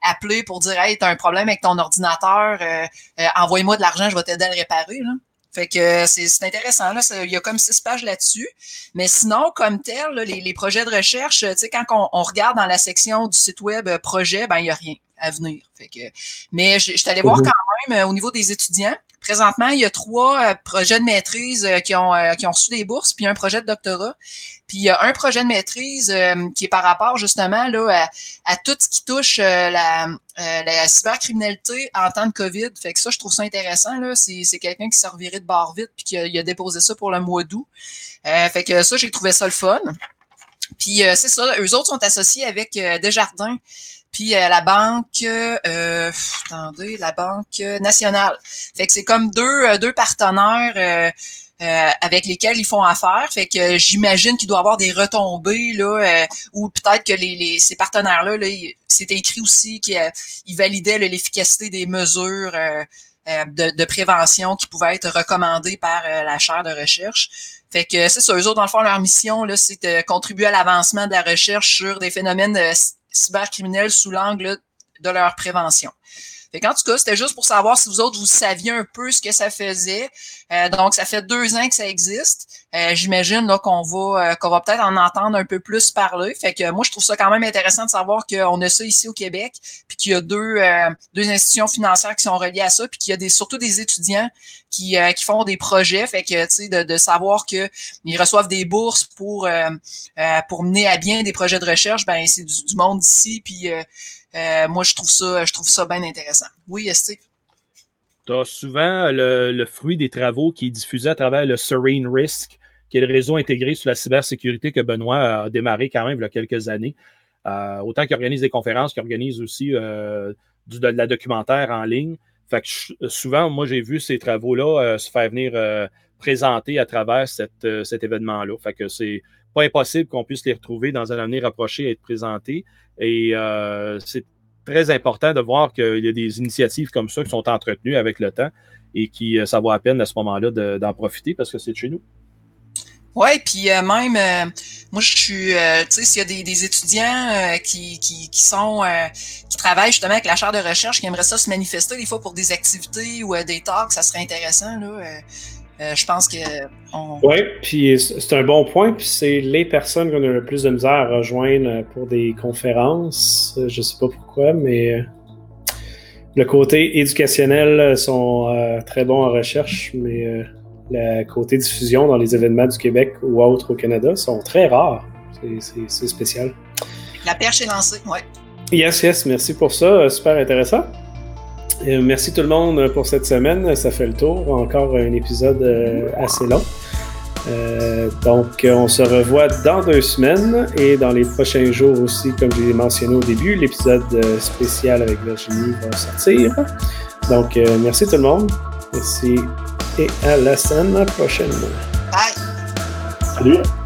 appeler pour dire Hey, t'as un problème avec ton ordinateur, euh, euh, envoie-moi de l'argent, je vais t'aider à le réparer. Là. Fait que c'est intéressant. Là, il y a comme six pages là-dessus. Mais sinon, comme tel, les, projets de recherche, tu sais, quand on, regarde dans la section du site web euh, projet, ben il n'y a rien à venir. Fait que, mais je, je suis allé voir mhm. quand même au niveau des étudiants. Présentement, il y a trois projets de maîtrise qui, ont, qui ont reçu des bourses, puis un projet de doctorat. Puis il y a un projet de maîtrise euh, qui est par rapport justement là, à, tout ce qui touche euh, la, euh, la, cybercriminalité en temps de COVID. Fait que ça, je trouve ça intéressant. C'est, quelqu'un qui reviré de barre vite puis qui a, il a déposé ça pour le mois d'août. fait que ça, j'ai trouvé ça le fun. Puis c'est ça, eux autres sont associés avec Desjardins puis la banque, euh, attendez, la banque nationale. Fait que c'est comme deux, deux partenaires euh, avec lesquels ils font affaire. Fait que j'imagine qu'il doit avoir des retombées là, euh, ou peut-être que les, ces partenaires-là, là, c'était écrit aussi qu'ils euh, validaient l'efficacité des mesures de, prévention qui pouvaient être recommandées par la chaire de recherche. Fait que c'est ça, eux autres, dans le fond, leur mission, là, c'est de contribuer à l'avancement de la recherche sur des phénomènes cybercriminels sous l'angle de leur prévention. Fait en tout cas, c'était juste pour savoir si vous autres, vous saviez un peu ce que ça faisait. Euh, donc, ça fait deux ans que ça existe. Euh, j'imagine qu'on va euh, qu'on va peut-être en entendre un peu plus parler. Fait que moi, je trouve ça quand même intéressant de savoir qu'on a ça ici au Québec, puis qu'il y a deux, deux institutions financières qui sont reliées à ça, puis qu'il y a des, surtout des étudiants qui, qui font des projets. Fait que, tu sais, de, de savoir qu'ils reçoivent des bourses pour, pour mener à bien des projets de recherche, ben c'est du, du monde d'ici, puis euh, moi, je trouve ça, je trouve ça bien intéressant. Oui, Steve? Tu as souvent le, fruit des travaux qui est diffusé à travers le Serene Risk, qui est le réseau intégré sur la cybersécurité que Benoît a démarré quand même il y a quelques années. Euh, autant qu'il organise des conférences, qu'il organise aussi euh, de, la documentaire en ligne. Fait que souvent, moi, j'ai vu ces travaux-là se faire venir présenter à travers cet événement-là. Fait que c'est pas impossible qu'on puisse les retrouver dans un avenir rapproché et être présentés. Et euh, c'est très important de voir qu'il y a des initiatives comme ça qui sont entretenues avec le temps et qui, euh, ça vaut à peine à ce moment-là d'en profiter parce que c'est chez nous. Oui, puis euh, même, moi je suis, tu sais, s'il y a des, étudiants qui, qui, qui, sont, qui travaillent justement avec la chaire de recherche, qui aimeraient ça se manifester des fois pour des activités ou des talks, ça serait intéressant, là. Euh, je pense que. Oui, puis c'est un bon point. Puis c'est les personnes qu'on a le plus de misère à rejoindre pour des conférences. Je sais pas pourquoi, mais euh, le côté éducationnel sont euh, très bons en recherche, mais le côté diffusion dans les événements du Québec ou autres au Canada sont très rares. C'est spécial. La perche est lancée, oui. Yes, yes, merci pour ça. Super intéressant merci tout le monde pour cette semaine. Ça fait le tour. Encore un épisode euh, assez long. Euh, donc, on se revoit dans deux semaines et dans les prochains jours aussi, comme je l'ai mentionné au début, l'épisode spécial avec Virginie va sortir. Donc, merci tout le monde. Merci et à la semaine prochaine. Bye. Salut.